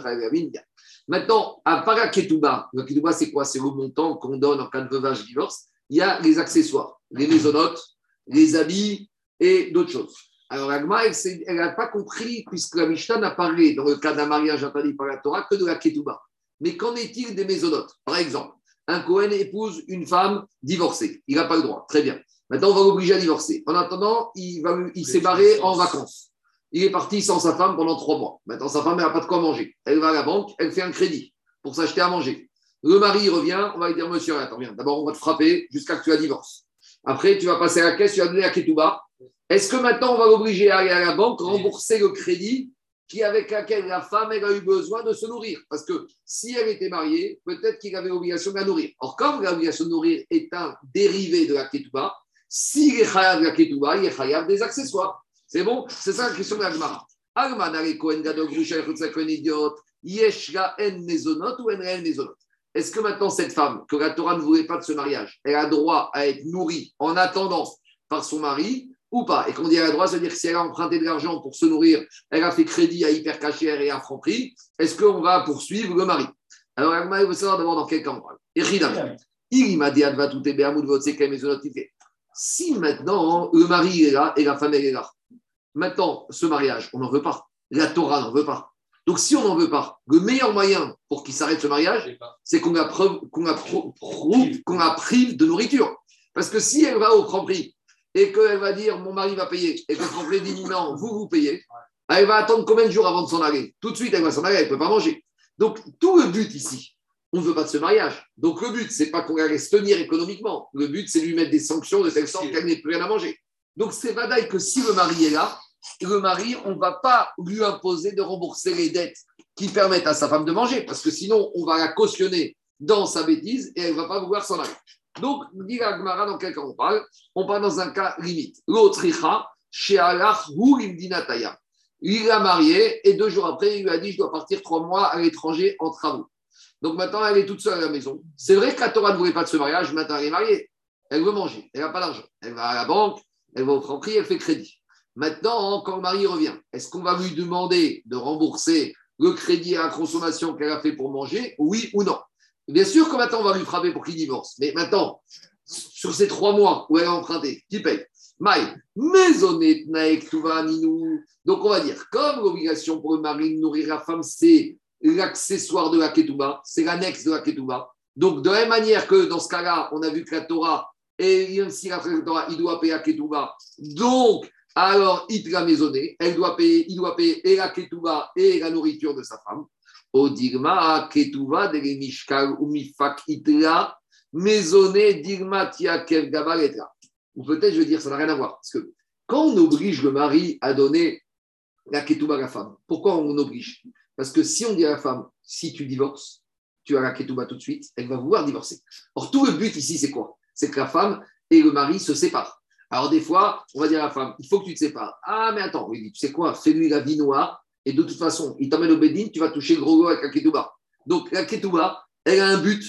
Maintenant, à part la Ketouba, la Ketouba, c'est quoi? C'est le montant qu'on donne en cas de veuvage divorce. Il y a les accessoires, les maisonnotes, les habits et d'autres choses. Alors, Agma, elle n'a pas compris, puisque la Mishnah n'a parlé, dans le cas d'un mariage interdit par la Torah, que de la Ketouba. Mais qu'en est-il des maisonnotes? Par exemple, un Cohen épouse une femme divorcée. Il n'a pas le droit. Très bien. Maintenant, on va l'obliger à divorcer. En attendant, il, va, il s'est barré en vacances. Il est parti sans sa femme pendant trois mois. Maintenant, sa femme n'a pas de quoi manger. Elle va à la banque, elle fait un crédit pour s'acheter à manger. Le mari revient, on va lui dire Monsieur, attends, viens, d'abord, on va te frapper jusqu'à ce que tu aies divorce. Après, tu vas passer à la caisse, tu vas donner à Ketouba. Est-ce que maintenant, on va l'obliger à aller à la banque, rembourser le crédit qui, avec laquelle la femme elle a eu besoin de se nourrir? Parce que si elle était mariée, peut-être qu'il avait l'obligation de la nourrir. Or, comme l'obligation de nourrir est un dérivé de la ketouba, s'il est chayav de la ketouba, il est chayav des accessoires. C'est bon? C'est ça la question de l'agmara. Agma nare kohen kohen idiot, en mezonot ou en en mezonot. Est-ce que maintenant cette femme, que la Torah ne voulait pas de ce mariage, elle a droit à être nourrie en attendant par son mari ou pas? Et quand on dit elle a droit, ça veut dire que si elle a emprunté de l'argent pour se nourrir, elle a fait crédit à hypercachère et à Franprix, est-ce qu'on va poursuivre le mari? Alors, il veut savoir d'abord dans quel cas on parle. Il m'a dit Si maintenant le mari est là et la femme est là, maintenant ce mariage, on n'en veut pas. La Torah n'en veut pas. Donc, si on n'en veut pas, le meilleur moyen pour qu'il s'arrête ce mariage, c'est qu'on la, qu'on la, qu'on la prive de nourriture. Parce que si elle va au Franprix et qu'elle va dire mon mari va payer, et que le dit non, vous, vous payez, elle va attendre combien de jours avant de s'en aller? Tout de suite, elle va s'en aller, elle ne peut pas manger. Donc, tout le but ici, on ne veut pas de ce mariage. Donc, le but, c'est pas qu'on la laisse tenir économiquement. Le but, c'est lui mettre des sanctions de telle sorte qu'elle n'ait plus rien à manger. Donc, c'est vadaï que si le mari est là, le mari, on ne va pas lui imposer de rembourser les dettes qui permettent à sa femme de manger, parce que sinon, on va la cautionner dans sa bêtise et elle ne va pas vouloir s'en aller. Donc, dit Agmara dans quel cas on parle? On parle dans un cas limite. L'autre chez Allah Il l'a marié et deux jours après, il lui a dit Je dois partir trois mois à l'étranger en travaux. Donc maintenant, elle est toute seule à la maison. C'est vrai que la Torah ne voulait pas de ce mariage, maintenant elle est mariée. Elle veut manger, elle n'a pas d'argent. Elle va à la banque, elle va au franc elle fait crédit. Maintenant, quand le mari revient, est-ce qu'on va lui demander de rembourser le crédit à la consommation qu'elle a fait pour manger Oui ou non? Bien sûr que maintenant, on va lui frapper pour qu'il divorce. Mais maintenant, sur ces trois mois où elle a emprunté, qui paye? Maï, maisonnette ninou. Donc, on va dire, comme l'obligation pour le mari de nourrir la femme, c'est l'accessoire de la ketouba, c'est l'annexe de la ketouba. Donc, de la même manière que dans ce cas-là, on a vu que la Torah, et si la Torah, il doit payer à Ketouba, donc, alors, il l'a elle doit payer, il doit payer et la Ketouba et la nourriture de sa femme. De ou maisonné, Digma. Ou peut-être, je veux dire, ça n'a rien à voir. Parce que quand on oblige le mari à donner la Ketouba à la femme, pourquoi on oblige? Parce que si on dit à la femme, si tu divorces, tu as la Ketouba tout de suite, elle va vouloir divorcer. Or, tout le but ici, c'est quoi? C'est que la femme et le mari se séparent. Alors, des fois, on va dire à la femme, il faut que tu te sépares. Ah, mais attends, il dit, tu sais quoi, fais-lui la vie noire, et de toute façon, il t'emmène au Bédine, tu vas toucher le gros gros avec la Ketouba. Donc, la Ketouba, elle a un but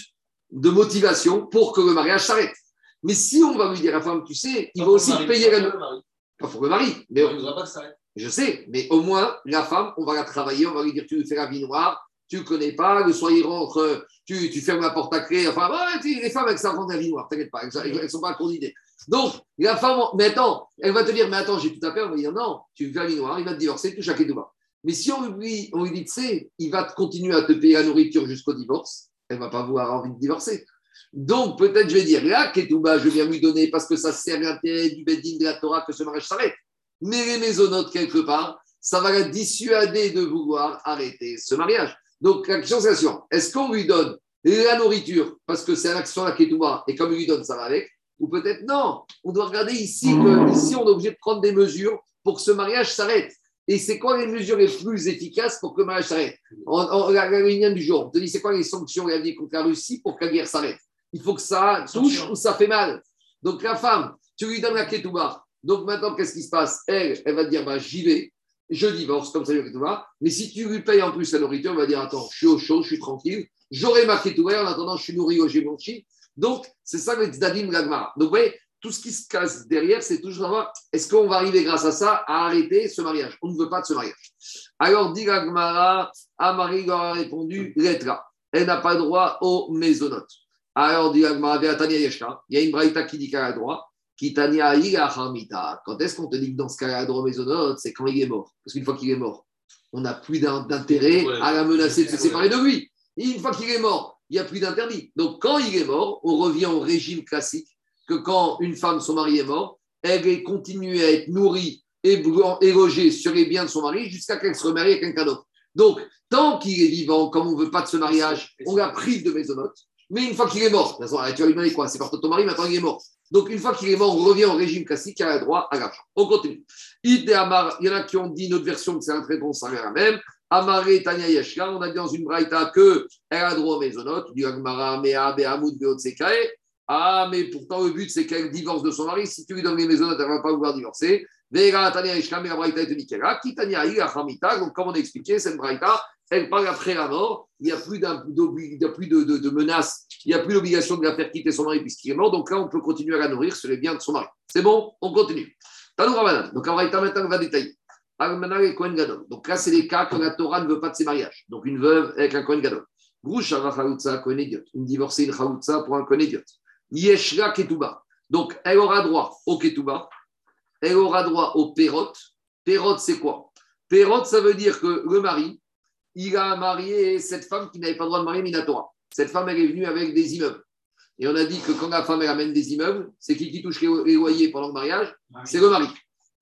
de motivation pour que le mariage s'arrête. Mais si on va lui dire à la femme, tu sais, il va aussi payer la. Pas pour le mari, mais. Je sais, mais au moins, la femme, on va la travailler, on va lui dire, tu fais la vie noire, tu ne connais pas, le soir il rentre, tu, tu, fermes la porte à clé. Enfin, les femmes, elles savent la vie noire, t'inquiète pas, elles ne sont pas d'idée. Donc, la femme, mais attends, elle va te dire, mais attends, j'ai tout à faire, on va dire, non, tu fais la vie noire, il va te divorcer, tu chaque doigt. Mais si on lui, on lui dit, tu sais, il va continuer à te payer la nourriture jusqu'au divorce, elle ne va pas avoir envie de divorcer. Donc, peut-être, je vais dire, là, Ketouba, je viens lui donner parce que ça sert l'intérêt du Bedin de la Torah que ce mariage s'arrête. Mais les maisonnotes, quelque part, ça va la dissuader de vouloir arrêter ce mariage. Donc, la question, c'est est-ce qu'on lui donne la nourriture parce que c'est l'action à la Ketouba et comme il lui donne, ça va avec? Ou peut-être non. On doit regarder ici que ici, on est obligé de prendre des mesures pour que ce mariage s'arrête. Et c'est quoi les mesures les plus efficaces pour que le mariage s'arrête? La réunion du jour, on te dit c'est quoi les sanctions et contre la Russie pour que la guerre s'arrête? Il faut que ça touche ou ça fait mal. Donc la femme, tu lui donnes la ketouba. Donc maintenant, qu'est-ce qui se passe? Elle, elle va dire bah, j'y vais, je divorce, comme ça. Mais si tu lui payes en plus la nourriture, elle va dire attends, je suis au chaud, je suis tranquille, j'aurai ma ketouba, en attendant, je suis nourri au chi. Donc, c'est ça le Tzadim Gagmara. Donc, vous voyez, tout ce qui se casse derrière, c'est toujours savoir est-ce qu'on va arriver grâce à ça à arrêter ce mariage? On ne veut pas de ce mariage. Alors, dit Gagmara, Amari leur a répondu Letra. Elle n'a pas droit aux maisonnotes. Alors, dit Gagmara, il y a une braïta qui dit qu'elle a droit. Quand est-ce qu'on te dit que dans ce cas-là, droit aux C'est quand il est mort. Parce qu'une fois qu'il est mort, on n'a plus d'intérêt à la menacer de se séparer de lui. une fois qu'il est mort, il n'y a plus d'interdit. Donc, quand il est mort, on revient au régime classique que quand une femme, son mari est mort, elle est continuée à être nourrie et, logée sur les biens de son mari jusqu'à qu'elle se remarie avec quelqu'un d'autre. Donc, tant qu'il est vivant, comme on ne veut pas de ce mariage, on la prive de maisonnote. Mais une fois qu'il est mort, tu vas lui demander quoi? C'est par ton mari, maintenant il est mort. Donc, une fois qu'il est mort, on revient au régime classique, il a droit à l'argent. On continue. il y en a qui ont dit une autre version que c'est un très bon salaire la même. Amaré Tanya Yeshka, on a dit dans une braïta qu'elle a droit aux maisonnotes, du Agmara, Mea, Behamoud, Beotsekae. Ah, mais pourtant, le but, c'est qu'elle divorce de son mari. Si tu lui donnes les maisons, elle ne va pas vouloir divorcer. Donc, comme on a expliqué, cette braïta, elle parle après la mort. Il n'y a plus, plus de, de, menaces. Il n'y a plus d'obligation de la faire quitter son mari puisqu'il est mort. Donc là, on peut continuer à la nourrir sur les biens de son mari. C'est bon? On continue. Donc, la braïta maintenant va détailler. Donc là, c'est les cas quand la Torah ne veut pas de ses mariages. Donc, une veuve avec un Kohen Gadol. Une divorcée, une Chaloutza pour un Kohen Yeshla Ketouba. Donc, elle aura droit au Ketouba, elle aura droit au Perot. Perot, c'est quoi? Perot, ça veut dire que le mari, il a marié cette femme qui n'avait pas le droit de marier Minatora. Cette femme, elle est venue avec des immeubles. Et on a dit que quand la femme elle amène des immeubles, c'est qui qui touche les loyers pendant le mariage? C'est le mari.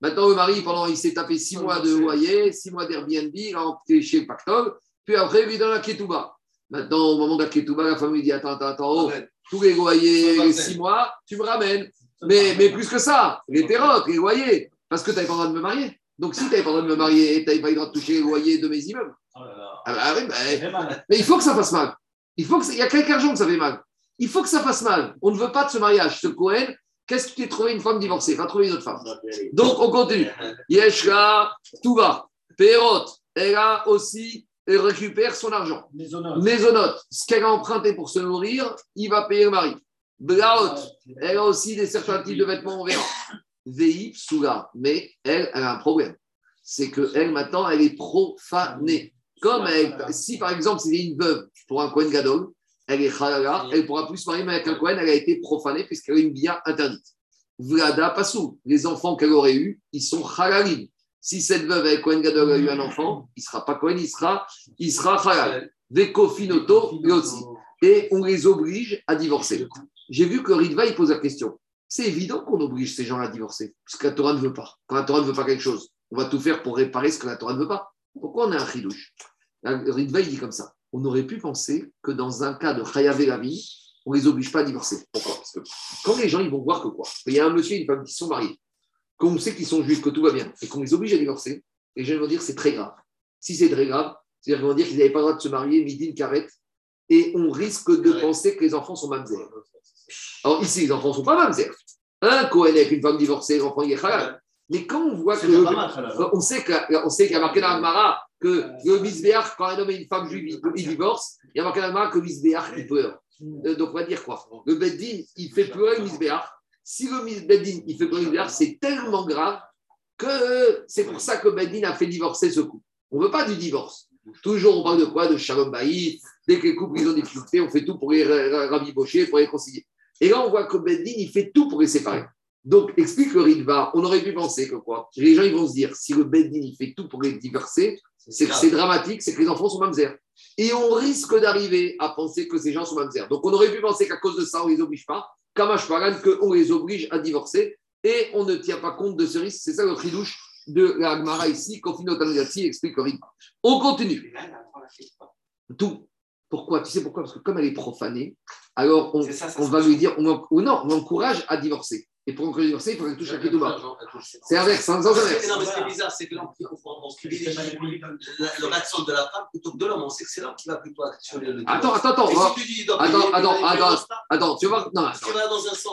Maintenant, le mari, pendant, il s'est tapé six mois de loyer, six mois d'Airbnb, il a rentré chez le pactole, puis après, il lui donne la ketouba. Maintenant, au moment de la ketouba, la femme lui dit Attends, attends, attends, oh, tous les loyers, les six mois, tu me ramènes. Mais, mais plus que ça, les terrottes, les loyers, parce que tu n'avais pas le droit de me marier. Donc, si tu n'avais pas le droit de me marier et tu n'avais pas le droit de toucher les loyers de mes immeubles, oh ah bah, oui, bah, mais il faut que ça fasse mal. Il, faut que il y a quelques argent que ça fait mal. Il faut que ça fasse mal. On ne veut pas de ce mariage. Ce Cohen, qu'est-ce que tu as trouvé une femme divorcée? Va trouver une autre femme. Donc, on continue. Yeshka, Touba, Perot, elle a aussi elle récupère son argent. Maisonnote. Ce qu'elle a emprunté pour se nourrir, il va payer le mari. Blaot, elle a aussi des certains types de vêtements, on verra. Vei, Soula. Mais elle, elle a un problème. C'est qu'elle, maintenant, elle est profanée. Comme si par exemple, c'était une veuve pour un Kohen Gadol, elle est halala, elle pourra plus se marier avec un Kohen, elle a été profanée puisqu'elle a une bia interdite. Vlada Passou, les enfants qu'elle aurait eus, ils sont halalim. Si cette veuve avec Cohen Gadol a eu un enfant, il ne sera pas Cohen, il sera, il sera halal. Veko Finoto, aussi. Et on les oblige à divorcer. J'ai vu que Ridva, il pose la question. c'est évident qu'on oblige ces gens à divorcer, parce que la Torah ne veut pas. Quand la Torah ne veut pas quelque chose, on va tout faire pour réparer ce que la Torah ne veut pas. Pourquoi on a un chidouche? Ritva, il dit comme ça. On aurait pu penser que dans un cas de Chayav la vie, on ne les oblige pas à divorcer. Pourquoi? Parce que quand les gens ils vont voir que quoi? Il y a un monsieur et une femme qui sont mariés, qu'on sait qu'ils sont juifs, que tout va bien, et qu'on les oblige à divorcer, les gens vont dire c'est très grave. Si c'est très grave, c'est-à-dire qu'ils vont dire qu'ils n'avaient pas le droit de se marier, midi une carrette, et on risque de penser que les enfants sont mamzer. Alors ici, les enfants ne sont pas mamzer. Un Cohen avec une femme divorcée, l'enfant il est halal. Mais quand on voit que. on sait qu'il y a marqué dans Mara que le misbéach, quand un homme et une femme juive, ils divorcent, il y a marqué dans Mara que le misbéach, il pleure. Euh, donc on va dire quoi? Le Beddin, il fait pleurer le misbéach. Si le Beddin, il fait pleurer le misbéach, c'est tellement grave que c'est pour ça que Beddin a fait divorcer ce couple. On ne veut pas du divorce. Toujours, on parle de quoi? De Shalom Baït. Dès que les couples ils ont des difficultés, on fait tout pour les rabibocher, pour les concilier. Et là, on voit que Beddin, il fait tout pour les séparer. Donc, explique le Ritva, on aurait pu penser que quoi? Les gens, ils vont se dire, si le Beddin, il fait tout pour les divorcer, c'est que c'est dramatique, c'est que les enfants sont mamzer. Et on risque d'arriver à penser que ces gens sont mamzer. Donc, on aurait pu penser qu'à cause de ça, on ne les oblige pas, Kamash Pagan, qu'on les oblige à divorcer, et on ne tient pas compte de ce risque. C'est ça le tridouche de la Agmara ici, Kofino explique le Ritva. On continue. Tout. Pourquoi? Tu sais pourquoi? Parce que comme elle est profanée, alors on, va lui dire, on, ou non, on encourage à divorcer. Et pour à divorcer, il faut qu'elle touche à Ketouba. C'est inverse, sans inverse. Non, mais c'est bizarre, c'est que l'homme qui le ratio de la femme plutôt que de l'homme. On sait que c'est l'homme qui va plutôt actionner le Attends, attends, attends. Attends, attends, attends, attends, tu vas. Non,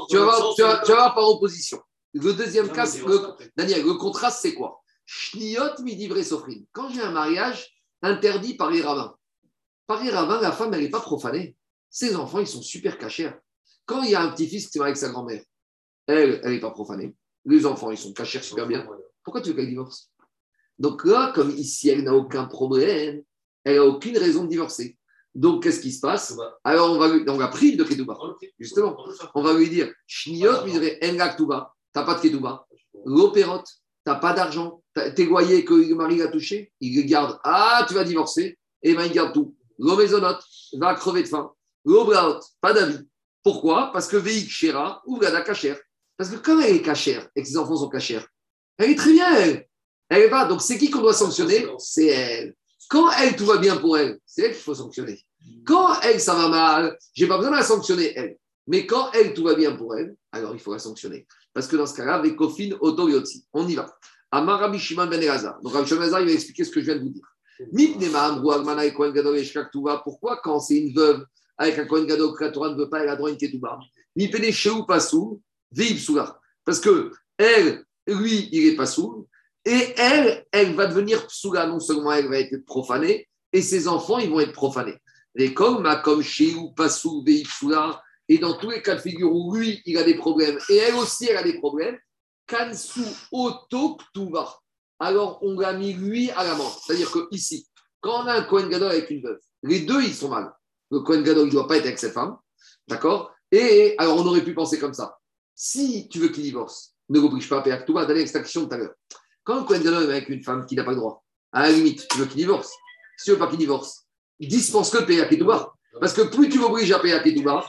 tu vas voir, tu vas par opposition. Le deuxième cas, Daniel, le contraste, c'est quoi? Shniot midivre sofrine. Quand j'ai un mariage interdit par les rabbins, par les rabbins, la femme, elle n'est pas profanée. Ses enfants, ils sont super cachés. Quand il y a un petit-fils qui est avec sa grand-mère, elle, elle n'est pas profanée. Les enfants, ils sont cachés super bien. Pourquoi tu veux qu'elle divorce? Donc là, comme ici, elle n'a aucun problème, elle n'a aucune raison de divorcer. Donc, qu'est-ce qui se passe? Alors, on va lui, on prive de Ketouba. Justement, on va lui dire Shniot, tu n'as pas de Ketouba. L'opérote, tu n'as pas d'argent. Tes loyers que le mari a touché, il garde. Ah, tu vas divorcer. Et bien, il garde tout. L'eau va crever de faim. L'eau pas d'avis. Pourquoi? Parce que Veik Shera ouvre la cachère. Parce que comme elle est cachère et que ses enfants sont cachères, elle est très bien, elle. Elle va. Donc, c'est qui qu'on doit sanctionner? C'est elle. Quand elle, tout va bien pour elle, c'est elle qu'il faut sanctionner. Quand elle, ça va mal, j'ai pas besoin de la sanctionner, elle. Mais quand elle, tout va bien pour elle, alors il faut la sanctionner. Parce que dans ce cas-là, avec Kofin, Oto On y va. Amar Rabbi Shimon Ben. Donc Rabbi Shimon Ben il va expliquer ce que je viens de vous dire. Pourquoi quand c'est une veuve avec un Kohen Gadol la Torah ne veut pas, elle a droit à une ketouba Ni pédé ou pasou, Parce que elle, lui, il est pasou. Et elle, elle va devenir psoula. Non seulement elle va être profanée, et ses enfants, ils vont être profanés. Les comme, comme chez ou pasou, Et dans tous les cas de figure où lui, il a des problèmes, et elle aussi, elle a des problèmes, kansu auto alors on l'a mis lui à la mort. C'est-à-dire que ici, quand on a un Kohen Gadol avec une veuve, les deux, ils sont mal. Le Kohen Gadol, il ne doit pas être avec cette femme. D'accord? Et alors, on aurait pu penser comme ça. Si tu veux qu'il divorce, ne l'oblige pas à payer va d'aller l'extraction tout à l'heure. Quand un Kohen Gadol avec une femme qui n'a pas le droit, à la limite, tu veux qu'il divorce. Si tu veux pas qu'il divorce, dispense que de payer à Ketouba. Parce que plus tu m'obliges à payer à Ketouba,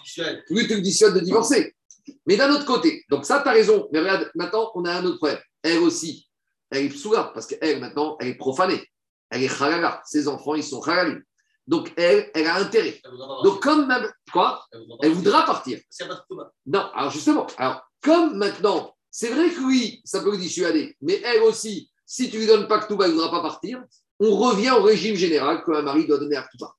plus tu me dissuades de divorcer. Mais d'un autre côté, donc ça, tu as raison. Mais regarde, maintenant, on a un autre problème. Elle aussi, elle est psoula, parce qu'elle, maintenant, elle est profanée. Elle est halala. Ses enfants, ils sont halali. Donc, elle, elle a intérêt. Donc, comme. Quoi Elle voudra partir. Non, alors justement, alors, comme maintenant, c'est vrai que oui, ça peut lui dissuader, mais elle aussi, si tu lui donnes pas Ktouba, elle ne voudra pas partir. On revient au régime général qu'un mari doit donner à Ktouba.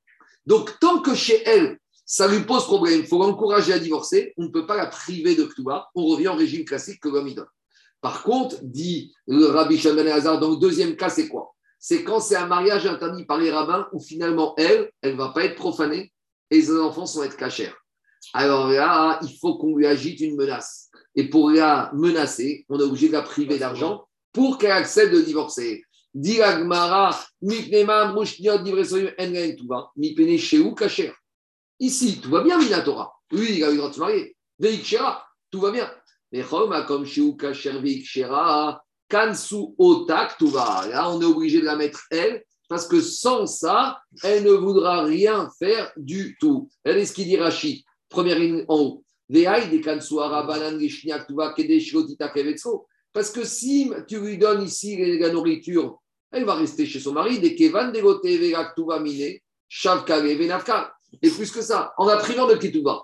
Donc, tant que chez elle, ça lui pose problème, il faut l'encourager à divorcer, on ne peut pas la priver de Ktouba. On revient au régime classique que l'homme donne. Par contre, dit le Rabbi Shimon Hazar, dans le deuxième cas, c'est quoi? C'est quand c'est un mariage interdit par les rabbins où finalement, elle, elle ne va pas être profanée et ses enfants sont être cachers. Alors là, il faut qu'on lui agite une menace. Et pour la menacer, on est obligé de la priver d'argent pour qu'elle accepte de divorcer. Ici, tout va bien, Minatora. Lui, il a eu le droit de se marier. tout va bien. Là, on est obligé de la mettre elle, parce que sans ça, elle ne voudra rien faire du tout. Elle est ce qu'il dit Rachid, première ligne en haut. Parce que si tu lui donnes ici la nourriture, elle va rester chez son mari. Et plus que ça, en la privant de Ketouba,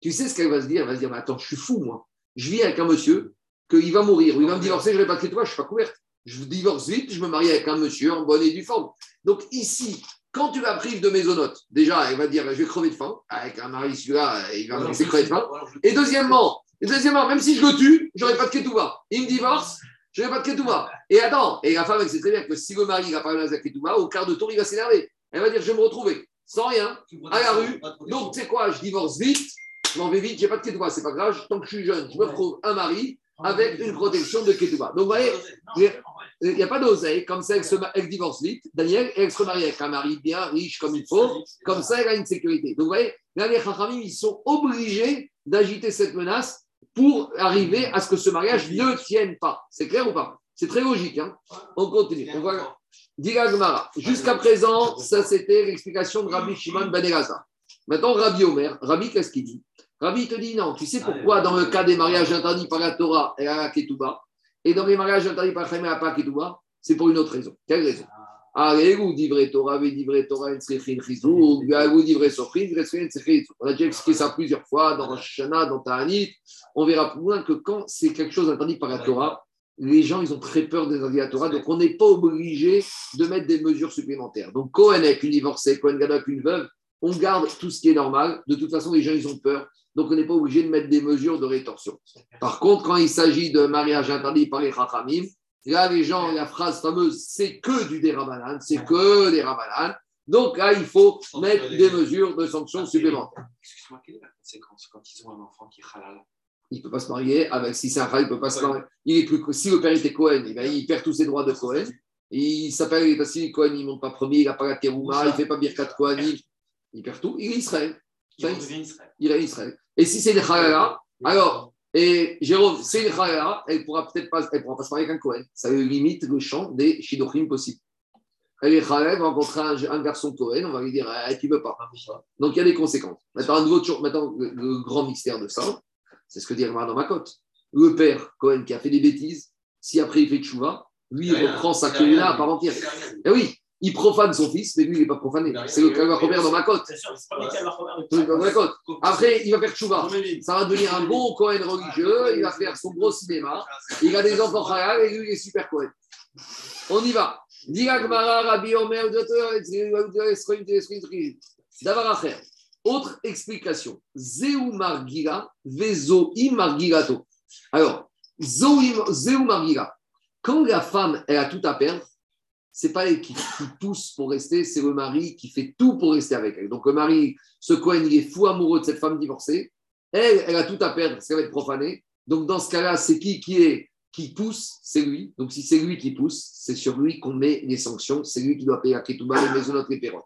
tu sais ce qu'elle va se dire? Elle va se dire mais Attends, je suis fou, moi. Je vis avec un monsieur qu'il va mourir, ou il va me divorcer, je ne vais pas de Ketouba, je ne suis pas couverte. Je divorce vite, je me marie avec un monsieur en bonne et due forme. Donc ici, quand tu la prives de mésonotes, déjà, elle va dire je vais crever de faim. Avec un mari, celui-là, il va me crever de faim. Et deuxièmement, deuxièmement, même si je le tue, je n'aurai pas de ketouba. Il me divorce, je n'aurai pas de ketouba. Et attends, et la femme, elle sait très bien que si le mari n'a pas de ketouba, au quart de tour, il va s'énerver. Elle va dire je vais me retrouver sans rien, à la rue. Donc, tu sais quoi, je divorce vite, je m'en vais vite, j'ai pas de ketouba, c'est pas grave. Tant que je suis jeune, je me retrouve un mari avec une protection de ketouba. Donc, vous voyez, il n'y a pas d'oseille. Comme ça, elle, se, elle divorce vite, Daniel, et elle se marie avec un mari bien riche comme il faut. Comme ça, elle a une sécurité. Donc, vous voyez, là, les Chachamim, ils sont obligés d'agiter cette menace pour arriver à ce que ce mariage ne tienne pas. C'est clair ou pas? C'est très logique. Hein On continue. On va... Jusqu'à présent, ça c'était l'explication de Rabbi Shimon Ben Elazar. Maintenant, Rabbi Omer, Rabbi, qu'est-ce qu'il dit? Rabbi te dit non. Tu sais pourquoi, dans le cas des mariages interdits par la Torah et la Ketouba, et dans les mariages interdits par Chaim et Ketouba, c'est pour une autre raison. Quelle raison? Allez, vous divrez Torah, vous divrez Torah, vous divrez Sofrin, On a déjà expliqué ça plusieurs fois dans Rosh dans Ta'anit. On verra plus loin que quand c'est quelque chose interdit par la Torah, les gens, ils ont très peur des interdits la Torah, donc on n'est pas obligé de mettre des mesures supplémentaires. Donc, Cohen avec une divorcée, Cohen avec une veuve, on garde tout ce qui est normal. De toute façon, les gens, ils ont peur. Donc, on n'est pas obligé de mettre des mesures de rétorsion. Par contre, quand il s'agit de mariage interdit par les Chachamim, là, les gens, la phrase fameuse, c'est que du dérabanan, c'est que des rabanan. Donc là, il faut mettre des mesures de sanctions supplémentaires. Excuse-moi, quelle est la conséquence quand ils ont un enfant qui est halal? Il ne peut pas se marier avec si c'est un halal, il ne peut pas se marier. Il est plus, si le père était Cohen, eh ben, il perd tous ses droits de Cohen. Il s'appelle, que Cohen, il ne monte pas premier, il n'a pas la terouma, il ne fait pas Birkat Cohen, il perd tout, il est Israël. Il est Israël. Et si c'est une halala, alors, et Jérôme, c'est une halala, elle ne pourra peut-être pas, elle pourra pas se marier avec un Cohen. Ça limite le champ des shidochim possibles. Elle est halal, va rencontrer un, garçon Cohen, on va lui dire, eh, tu ne veux pas. Donc il y a des conséquences. Maintenant, un nouveau, maintenant le, grand mystère de ça, c'est ce que dit dans ma cote. Le père Cohen qui a fait des bêtises, si après il fait tchouva, lui, il reprend sa là à part entière. Et eh oui, il profane son fils, mais lui, il n'est pas profané. C'est le ma côte. Dans ma côte. Après, il va faire tchouva. Ça va devenir un bon Cohen religieux. Il va faire son gros cinéma. Il a des enfants khayal et lui, il est super Cohen. On y va. Autre explication. Zeu margira, vezoi margirato. Alors, zeu margira. Quand la femme, elle a tout à perdre, c'est pas elle qui, pousse pour rester, c'est le mari qui fait tout pour rester avec elle. Donc le mari, ce Cohen, il est fou amoureux de cette femme divorcée. Elle, elle a tout à perdre, parce qu'elle va être profanée. Donc dans ce cas-là, c'est qui qui pousse, c'est lui. Donc si c'est lui qui pousse, c'est sur lui qu'on met les sanctions. C'est lui qui doit payer à Ketouba, les maisons les pérotes.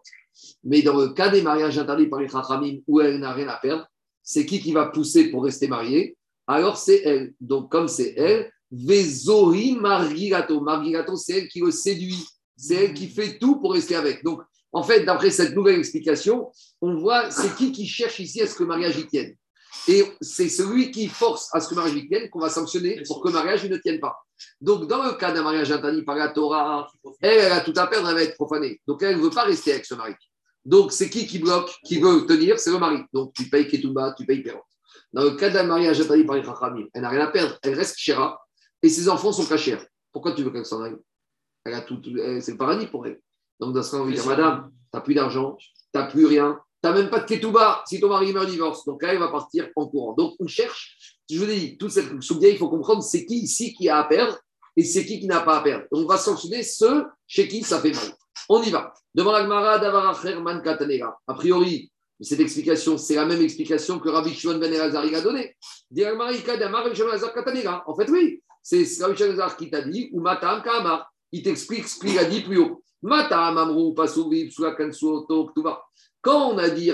Mais dans le cas des mariages interdits par les Chachamim où elle n'a rien à perdre, c'est qui qui va pousser pour rester mariée? Alors c'est elle. Donc comme c'est elle, Vezori Margirato. Margirato, c'est elle qui le séduit c'est elle qui fait tout pour rester avec. Donc, en fait, d'après cette nouvelle explication, on voit c'est qui qui cherche ici à ce que le mariage y tienne. Et c'est celui qui force à ce que le mariage y tienne qu'on va sanctionner pour que le mariage ne tienne pas. Donc, dans le cas d'un mariage interdit par la Torah, elle, elle a tout à perdre, elle va être profanée. Donc, elle ne veut pas rester avec ce mari. Donc, c'est qui qui bloque, qui veut tenir? C'est le mari. Donc, tu payes Ketouba, tu payes Perot. Dans le cas d'un mariage interdit par les Chachamim, elle n'a rien à perdre, elle reste chéra et ses enfants sont cachés. Pourquoi tu veux qu'elle s'en aille? Tout, c'est le paradis pour elle. Donc, dans ce cas, on madame, tu n'as plus d'argent, tu n'as plus rien, tu n'as même pas de ketouba si ton mari meurt divorce. Donc, là, elle va partir en courant. Donc, on cherche, je vous dis, toute cette soudia, il faut comprendre c'est qui ici qui a à perdre et c'est qui qui n'a pas à perdre. Donc, on va sanctionner ceux chez qui ça fait mal. On y va. Devant l'Agmara d'Avaracherman Katanega. A priori, cette explication, c'est la même explication que Rabbi Shimon Ben Elazar a donnée. En fait, oui, c'est Rabbi Shimon Ben qui t'a dit, ou Matam Kamar il t'explique ce qu'il a dit plus haut. Quand on a dit,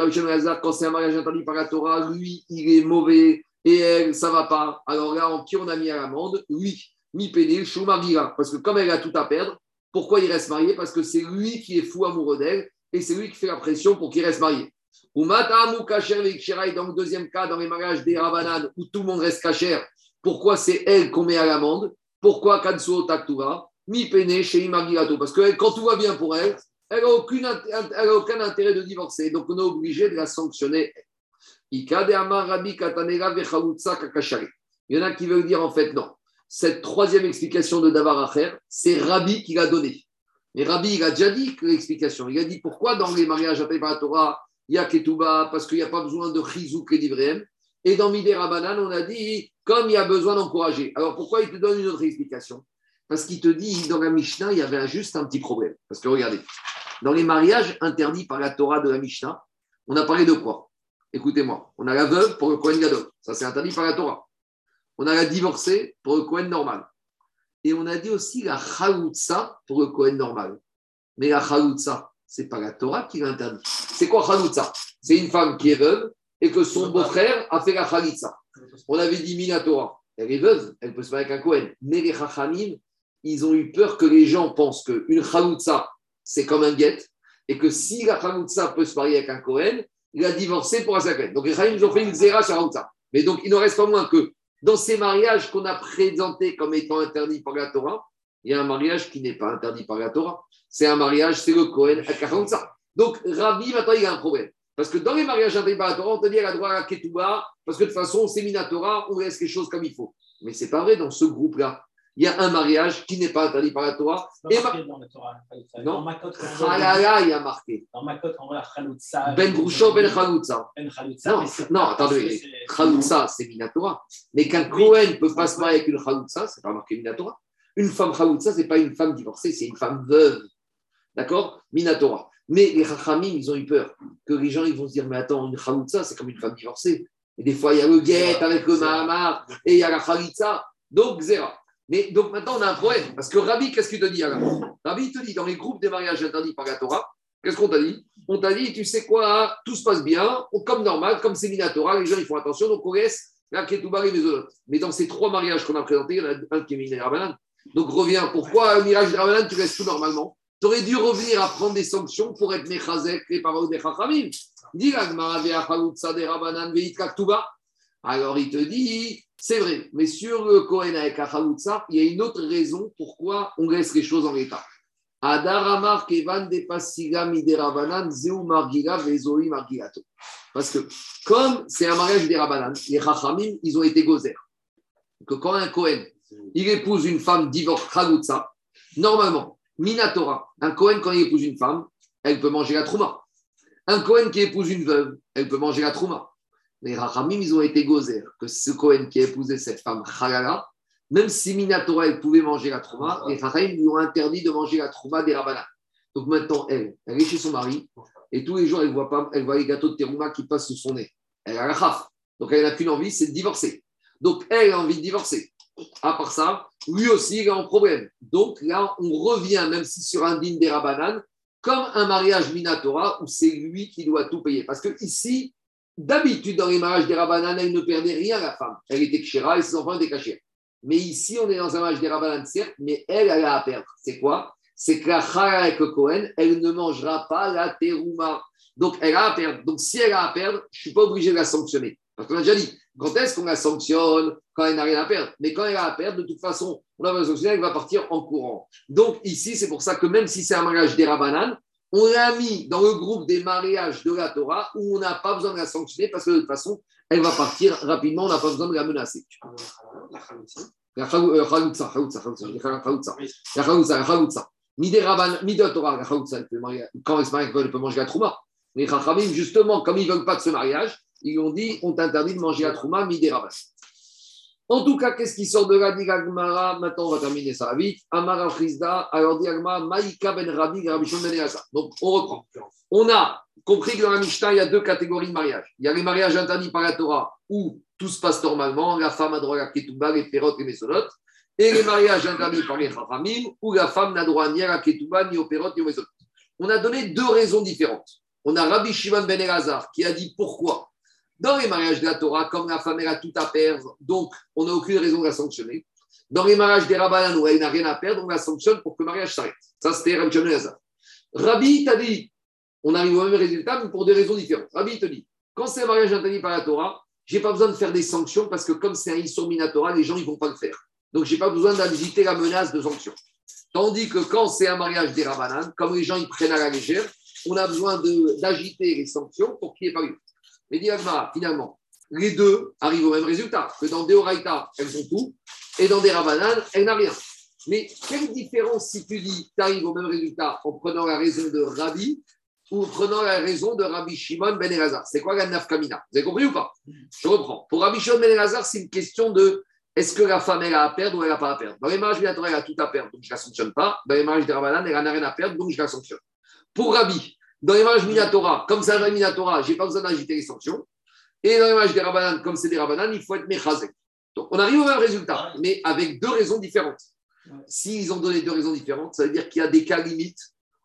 quand c'est un mariage interdit par la Torah, lui, il est mauvais et elle, ça va pas. Alors là, en qui on a mis à l'amende? Oui, mi pédé, Shumagira. Parce que comme elle a tout à perdre, pourquoi il reste marié? Parce que c'est lui qui est fou amoureux d'elle et c'est lui qui fait la pression pour qu'il reste marié. Ou Matamu Kacher et dans le deuxième cas, dans les mariages des Rabanan, où tout le monde reste Kacher, pourquoi c'est elle qu'on met à l'amende? Pourquoi Kansuo Taktuva Mi Pene chez Imagilato Parce que quand tout va bien pour elle, elle n'a aucun intérêt de divorcer. Donc on est obligé de la sanctionner. Il y en a qui veulent dire en fait non. Cette troisième explication de Davar Acher, c'est Rabbi qui l'a donnée. Mais Rabbi, il a déjà dit l'explication. Il a dit pourquoi dans les mariages à par la Torah, il y a Ketouba, parce qu'il n'y a pas besoin de Chizouk et d'Ivréem. Et dans Midé Rabanan, on a dit comme il y a besoin d'encourager. Alors pourquoi il te donne une autre explication? Parce qu'il te dit dans la Mishnah, il y avait juste un petit problème. Parce que regardez, dans les mariages interdits par la Torah de la Mishnah, on a parlé de quoi? Écoutez-moi, on a la veuve pour le Kohen Gadol. Ça, c'est interdit par la Torah. On a la divorcée pour le Kohen normal. Et on a dit aussi la Chaloutsa pour le Kohen normal. Mais la Chaloutsa, ce n'est pas la Torah qui l'interdit. C'est quoi Chaloutsa C'est une femme qui est veuve et que son beau-frère a fait la Chalitza. On avait dit Minatora. Elle est veuve, elle peut se marier avec un Kohen. Mais les Chachamim, ils ont eu peur que les gens pensent qu'une Chaloutsa, c'est comme un guet, et que si la Chaloutsa peut se marier avec un Kohen, il a divorcé pour un Kohen. Donc les ont fait une zéra sur. Mais donc, il ne reste pas moins que dans ces mariages qu'on a présentés comme étant interdits par la Torah, il y a un mariage qui n'est pas interdit par la Torah. C'est un mariage, c'est le Kohen à Chaloutsa. Donc, Rabbi, maintenant, il y a un problème. Parce que dans les mariages interdits par la Torah, on te dit qu'elle a droit à Ketouba, parce que de toute façon, c'est Minatora, on laisse les choses comme il faut. Mais ce n'est pas vrai dans ce groupe-là. Il y a un mariage qui n'est pas interdit par la Torah. Et dans la Torah. Non, Halala, il y a marqué. Dans ma cote, on voit Khaloutsa. Ben Groucho, Ben Khaloutsa. Ben Khaloutsa. Non, non attendez, Khaloutsa, c'est Minatora. Mais qu'un Kohen ne peut pas se marier avec une Khaloutsa, c'est pas marqué Minatora. Une femme Khaloutsa, ce n'est pas une femme divorcée, c'est une femme veuve. D'accord? Minatora. Mais les Chachamim, ils ont eu peur que les gens ils vont se dire Mais attends, une Khaloutsa, c'est comme une femme divorcée. Et des fois, il y a le guet avec le Mahamar et il y a la Khalitsa. Donc, Zéra. Mais donc maintenant, on a un problème. Parce que Rabbi, qu'est-ce qu'il te dit alors Rabbi te dit dans les groupes des mariages interdits par la Torah, qu'est-ce qu'on t'a dit On t'a dit Tu sais quoi Tout se passe bien, comme normal, comme c'est Minatora, les gens ils font attention, donc on laisse la Ketouba et les autres. Mais dans ces trois mariages qu'on a présentés, il y en a un qui est Miné Donc reviens, pourquoi un mirage de Rabanan, tu laisses tout normalement tu aurais dû revenir à prendre des sanctions pour être Mechazek, les paroles des Chachamim. Alors il te dit, c'est vrai, mais sur le Kohen avec Achalutza, il y a une autre raison pourquoi on laisse les choses en l'état. Adaramar Kevan. Parce que comme c'est un mariage des Rabanan, les Chachamim, ils ont été gozer. Que quand un Kohen, il épouse une femme Chalutza, normalement, Minatora, un Cohen, quand il épouse une femme, elle peut manger la trouma. Un Cohen qui épouse une veuve, elle peut manger la trouma. Les Rachamim, ils ont été gozer que ce Cohen qui a épousé cette femme, Chalala, même si Minatora, elle pouvait manger la trouma, les Rachamim lui ont interdit de manger la trouma des Rabbanan. Donc maintenant, elle, elle est chez son mari, et tous les jours, elle voit, pas, elle voit les gâteaux de terouma qui passent sous son nez. Elle a la raf. Donc elle n'a qu'une envie, c'est de divorcer. Donc elle a envie de divorcer. À part ça, lui aussi, il est en problème. Donc là, on revient, même si sur un digne des Rabanan, comme un mariage Minatora où c'est lui qui doit tout payer. Parce que ici, d'habitude, dans les mariages des Rabanan, elle ne perdait rien, la femme. Elle était kshira et ses enfants étaient cachés. Mais ici, on est dans un mariage des Rabanan, certes, mais elle, elle a à perdre. C'est quoi? C'est que la Chara avec le Cohen, elle ne mangera pas la terouma. Donc, elle a à perdre. Donc, si elle a à perdre, je ne suis pas obligé de la sanctionner. Parce qu'on a déjà dit, quand est-ce qu'on la sanctionne? Quand elle n'a rien à perdre. Mais quand elle a à perdre, de toute façon, on va la sanctionner, elle va partir en courant. Donc ici, c'est pour ça que même si c'est un mariage des Rabanan, on l'a mis dans le groupe des mariages de la Torah où on n'a pas besoin de la sanctionner parce que de toute façon, elle va partir rapidement, on n'a pas besoin de la menacer. La quand elle se marie, elle peut manger la trouma. Les Chachamim, justement, comme ils ne veulent pas de ce mariage, ils ont dit on t'interdit de manger la trouma midi En tout cas, qu'est-ce qui sort de la Gmara Maintenant, on va terminer ça vite. Amara Frisda, alors dit Maïka ben Rabbi, ben Donc, on reprend. On a compris que dans la Mishnah, il y a deux catégories de mariage. Il y a les mariages interdits par la Torah où tout se passe normalement, la femme a droit à la ketouba, les pérotes, les mesolotes, et les mariages interdits par les chachamim où la femme n'a droit ni à la ketouba, ni aux pérotes, ni aux mesolotes. On a donné deux raisons différentes. On a Rabbi Shimon ben Elazar qui a dit pourquoi dans les mariages de la Torah, comme la femme a tout à perdre, donc on n'a aucune raison de la sanctionner. Dans les mariages des Rabbanan où elle n'a rien à perdre, on la sanctionne pour que le mariage s'arrête. Ça, c'était Rabbi Rabbi t'a dit on arrive au même résultat, mais pour des raisons différentes. Rabbi te dit, quand c'est un mariage interdit par la Torah, je n'ai pas besoin de faire des sanctions parce que comme c'est un Issour Minatora, les gens ne vont pas le faire. Donc, je n'ai pas besoin d'agiter la menace de sanctions. Tandis que quand c'est un mariage des Rabanan, comme les gens ils prennent à la légère, on a besoin d'agiter les sanctions pour qu'il n'y ait pas eu. Mais dit finalement, les deux arrivent au même résultat. Que dans des Oraïta, elles ont tout, et dans des Rabanan, elles n'ont rien. Mais quelle différence si tu dis tu arrives au même résultat en prenant la raison de Rabbi ou en prenant la raison de Rabbi Shimon Ben Elazar? C'est quoi la nafkamina? Vous avez compris ou pas? Je reprends. Pour Rabbi Shimon Ben Elazar, c'est une question de est-ce que la femme, elle a à perdre ou elle n'a pas à perdre? Dans les mariages elle a tout à perdre, donc je ne la sanctionne pas. Dans les mariages des Rabanan, elle n'a rien à perdre, donc je la sanctionne. Pour Rabbi, dans les mariages Minatora, comme c'est un Minatora, je n'ai pas besoin d'agiter les sanctions. Et dans les mariages des Rabanan, comme c'est des Rabanan, il faut être Mechazek. Donc on arrive au même résultat, mais avec deux raisons différentes. S'ils ont donné deux raisons différentes, ça veut dire qu'il y a des cas limites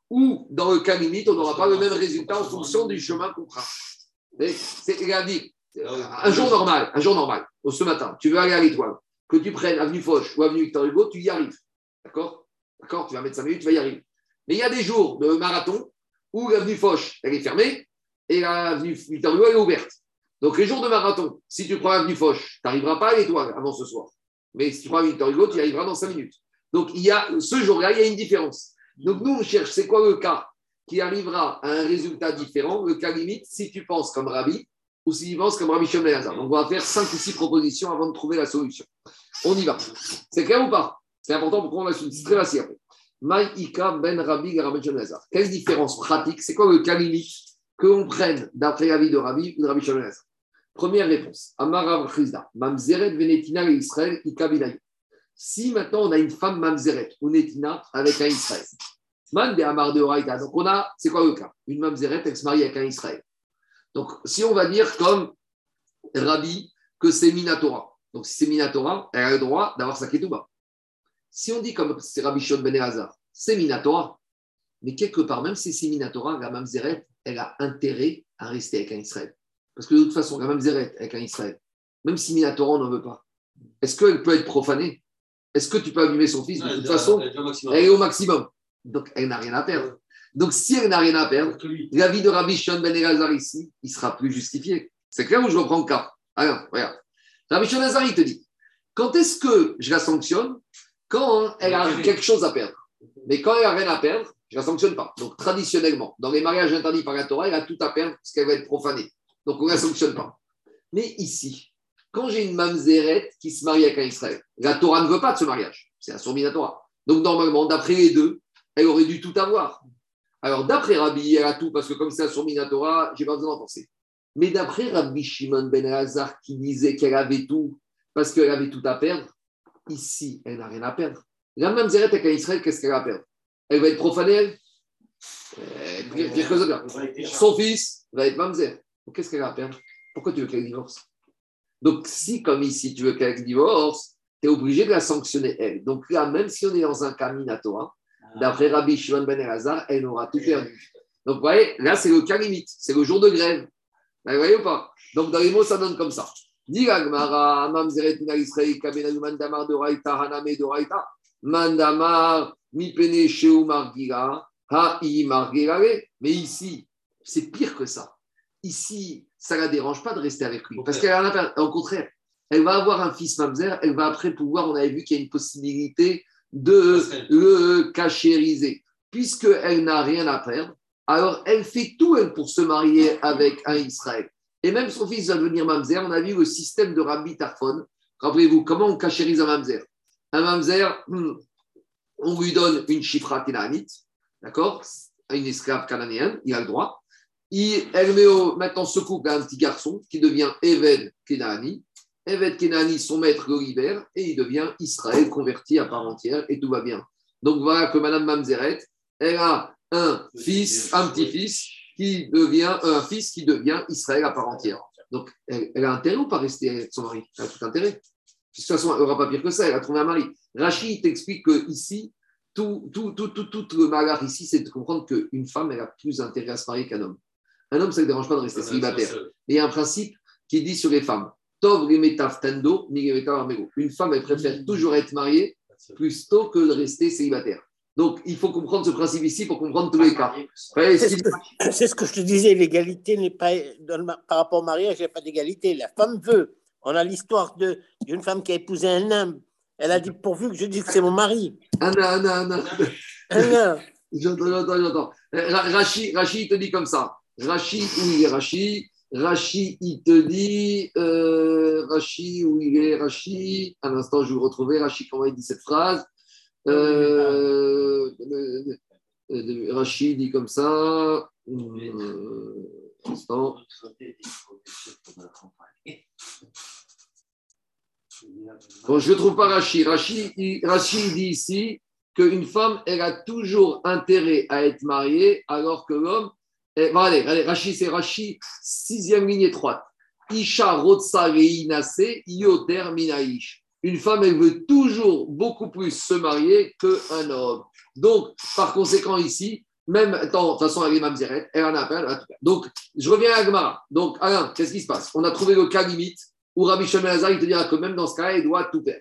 où, dans le cas limite, on n'aura pas le même résultat en fonction du chemin qu'on prend. C'est la vie. Un jour normal, un jour normal, ce matin, tu veux aller à l'étoile, que tu prennes avenue Foch ou avenue Victor Hugo, tu y arrives. D'accord? D'accord? Tu vas mettre 5 minutes, tu vas y arriver. Mais il y a des jours de marathon où l'avenue Foch, elle est fermée et l'avenue Victor Hugo, elle est ouverte. Donc, les jours de marathon, si tu prends l'avenue Foch, tu n'arriveras pas à l'étoile avant ce soir. Mais si tu prends Victor Hugo, tu y arriveras dans 5 minutes. Donc, il y a, ce jour-là, il y a une différence. Donc, nous, on cherche, c'est quoi le cas qui arrivera à un résultat différent, le cas limite, si tu penses comme Rabbi ou si tu penses comme Rabbi Shimon Donc, on va faire 5 ou 6 propositions avant de trouver la solution. On y va. C'est clair ou pas? C'est important pour qu'on va C'est très facile. Maïka ben Rabbi Quelle différence pratique? C'est quoi le cas limite que l'on prenne d'après l'avis de Rabbi ou de Rabbi Shimon Première réponse. Amarav. Mamzeret venetina Israël. Si maintenant on a une femme mamzeret ou netina avec un Israël, man de Amar de. Donc on a, c'est quoi le cas? Une mamzeret, elle se marie avec un Israël. Donc si on va dire comme Rabbi que c'est Minatora. Donc si c'est Minatora, elle a le droit d'avoir sa ketouba. Si on dit comme c'est Rabbi Shon Ben Elazar, c'est Minatora. Mais quelque part, même si c'est Minatora, la mamzeret, elle a intérêt à rester avec un Israël. Parce que de toute façon, la mamzeret avec un Israël, même si Minatora n'en veut pas, est-ce qu'elle peut être profanée? Est-ce que tu peux abîmer son fils De toute façon, elle est au maximum. Donc, elle n'a rien à perdre. Donc, si elle n'a rien à perdre, l'avis de Rabbi Shon Ben Elazar ici, il sera plus justifié. C'est clair où je reprends le cas? Alors, regarde. Rabbi Shon Elazar, il te dit quand est-ce que je la sanctionne? Quand elle a quelque chose à perdre. Mais quand elle n'a rien à perdre, je ne la sanctionne pas. Donc, traditionnellement, dans les mariages interdits par la Torah, elle a tout à perdre parce qu'elle va être profanée. Donc, on ne la sanctionne pas. Mais ici, quand j'ai une mamzeret qui se marie avec un Israël, la Torah ne veut pas de ce mariage. C'est un Torah. Donc, normalement, d'après les deux, elle aurait dû tout avoir. Alors, d'après Rabbi, elle a tout parce que comme c'est un Torah, je n'ai pas besoin d'en penser. Mais d'après Rabbi Shimon ben Hazar qui disait qu'elle avait tout parce qu'elle avait tout à perdre, ici, elle n'a rien à perdre. La mamzeret avec Israël, qu'est-ce qu'elle a à perdre? Elle va être profanée, elle? Son fils va être mamzer. Qu'est-ce qu'elle a à perdre? Pourquoi tu veux qu'elle divorce? Donc, si, comme ici, tu veux qu'elle divorce, tu es obligé de la sanctionner, elle. Donc là, même si on est dans un cas minatoire, ah. d'après Rabbi Shimon Ben Elazar, elle aura tout perdu. Donc, vous voyez, là, c'est le cas limite. C'est le jour de grève. Vous voyez ou pas? Donc, dans les mots, ça donne comme ça. Mandamar de Haname Mandamar, Sheu Mais ici, c'est pire que ça. Ici, ça ne la dérange pas de rester avec lui. Parce qu'elle a Au contraire, elle va avoir un fils mamzer, elle va après pouvoir, on avait vu qu'il y a une possibilité de le cachériser. Puisqu'elle n'a rien à perdre, alors elle fait tout pour se marier avec un Israël. Et même son fils va devenir mamzer. On a vu le système de Rabbi Tarfon. Rappelez-vous, comment on cachérise un mamzer? Un mamzer, hmm, on lui donne une chifra kénanite, d'accord? Une esclave cananéenne, il a le droit elle met maintenant couple à un petit garçon qui devient Eved Kenani. Eved Kenani, son maître le et il devient Israël converti à part entière et tout va bien. Donc voilà que Madame Mamzeret, elle a un fils, un petit-fils qui devient un fils qui devient Israël à part entière. Donc elle, a intérêt ou pas rester avec son mari? Elle a tout intérêt. De toute façon, elle n'aura pas pire que ça, elle a trouvé un mari. Rachid t'explique que ici, tout, tout, tout, tout, le malheur ici, c'est de comprendre qu'une femme, elle a plus intérêt à se marier qu'un homme. Un homme, ça ne dérange pas de rester célibataire. Mais il y a un principe qui dit sur les femmes Une femme, elle préfère toujours être mariée plus tôt que de rester célibataire. Donc, il faut comprendre ce principe ici pour comprendre tous les cas. C'est si- ce, que, c'est ce que je te disais, l'égalité n'est pas, dans le ma- par rapport au mariage, il n'y a pas d'égalité. La femme veut. On a l'histoire de- d'une femme qui a épousé un homme. Elle a dit, pourvu que je dise que c'est mon mari. Anna, Anna, Anna. Un homme. J'entends, j'entends, j'entends. Euh, Ra- Rachi, Rachi, il te dit comme ça. Rachi, où il est Rachi Rachi, il te dit. Euh, Rachi, où il est Rachi Un instant, je vais vous retrouver. Rachi, comment il dit cette phrase? Euh, euh, euh, Rachi dit comme ça. Euh, instant. Bon, je ne trouve pas Rachi. Rachi, il, Rachi il dit ici qu'une femme, elle a toujours intérêt à être mariée, alors que l'homme. bon, allez, allez, Rachi, c'est Rachi, sixième ligne étroite. Isha rotsa reinase yoter minaïsh. Une femme, elle veut toujours beaucoup plus se marier qu'un homme. Donc, par conséquent, ici, même, de toute façon, elle est mamzeret, elle en a appel. Donc, je reviens à Agmara. Donc, Alain, qu'est-ce qui se passe? On a trouvé le cas limite où Rabbi Shimon Hazar, il te dira que même dans ce cas-là, il doit tout faire.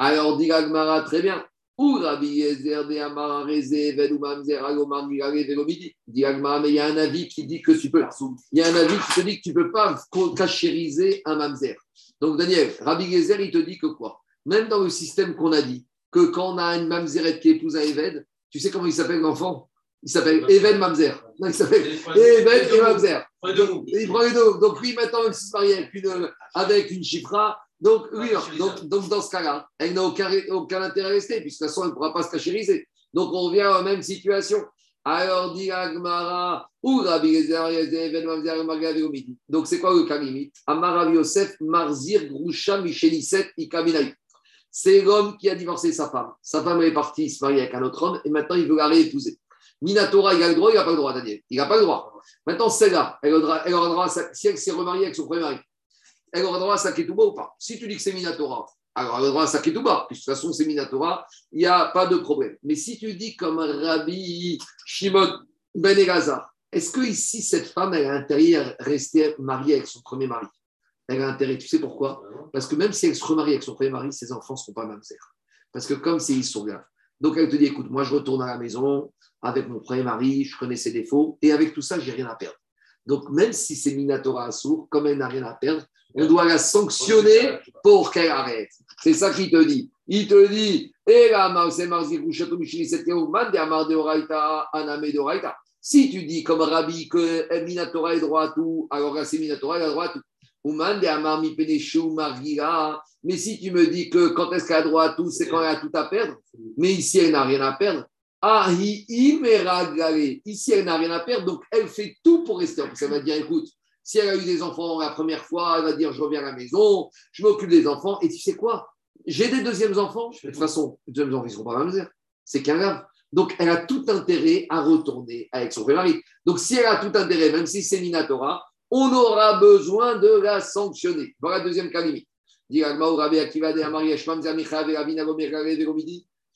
Alors, dit Agmara, très bien. Ou Rabbi Yezer de Amara ou Mamzer, Agomar, Velomidi. Dit Agmara, mais il y a un avis qui dit que tu peux. Il y a un avis qui te dit que tu ne peux pas cachériser un Mamzer. Donc, Daniel, Rabbi Yezer, il te dit que quoi? Même dans le système qu'on a dit, que quand on a une Mamzeret qui épouse un Eved, tu sais comment il s'appelle l'enfant? Il s'appelle Eved Mamzer. Non, il s'appelle Eved et Mamzer. Il prend les deux. Donc, lui, maintenant, il se marie avec une, avec une chifra. Donc, oui, donc, donc, dans ce cas-là, elle n'a aucun, aucun intérêt à rester, puisque de toute façon, elle ne pourra pas se cachériser. Donc, on revient à la même situation. Alors, dit Agmara, ou Rabbi. Donc, c'est quoi le cas limite Amar Rabbi Yosef, Marzir, Groucha, Micheliset, Ikaminaï. C'est l'homme qui a divorcé sa femme. Sa femme est partie se marier avec un autre homme et maintenant il veut la réépouser. Minatora, il a le droit, il n'a pas le droit, Daniel. Il n'a pas le droit. Maintenant, celle-là, elle aura, elle aura droit à sa, si elle s'est remariée avec son premier mari, elle aura droit à sa ketouba ou pas? Si tu dis que c'est Minatora, alors elle aura droit à sa ketouba, puisque de toute façon c'est Minatora, il n'y a pas de problème. Mais si tu dis comme Rabbi Shimon Ben Elazar, est-ce que ici cette femme elle a intérêt à rester mariée avec son premier mari? Elle a intérêt, tu sais pourquoi? Parce que même si elle se remarie avec son premier mari, ses enfants ne seront pas mamzer. Parce que comme c'est ils sont là. Donc elle te dit écoute, moi je retourne à la maison avec mon premier mari, je connais ses défauts, et avec tout ça, j'ai rien à perdre. Donc même si c'est Minatora Assour, comme elle n'a rien à perdre, on doit la sanctionner pour qu'elle arrête. C'est ça qu'il te dit. Il te dit, si tu dis comme Rabbi que Minatora est droit à tout, alors là c'est Minatora, elle a droit à tout. Mais si tu me dis que quand est-ce qu'elle a droit à tout, c'est quand elle a tout à perdre, mais ici elle n'a rien à perdre. Ici elle n'a rien à perdre, donc elle fait tout pour rester. Ça va dire écoute, si elle a eu des enfants la première fois, elle va dire je reviens à la maison, je m'occupe des enfants, et tu sais quoi? J'ai des deuxièmes enfants, de toute façon, les deuxièmes enfants ils ne seront pas mamzer. C'est qu'un grave. Donc elle a tout intérêt à retourner avec son vrai mari. Donc si elle a tout intérêt, même si c'est Minatora, on aura besoin de la sanctionner. Voilà le deuxième cas.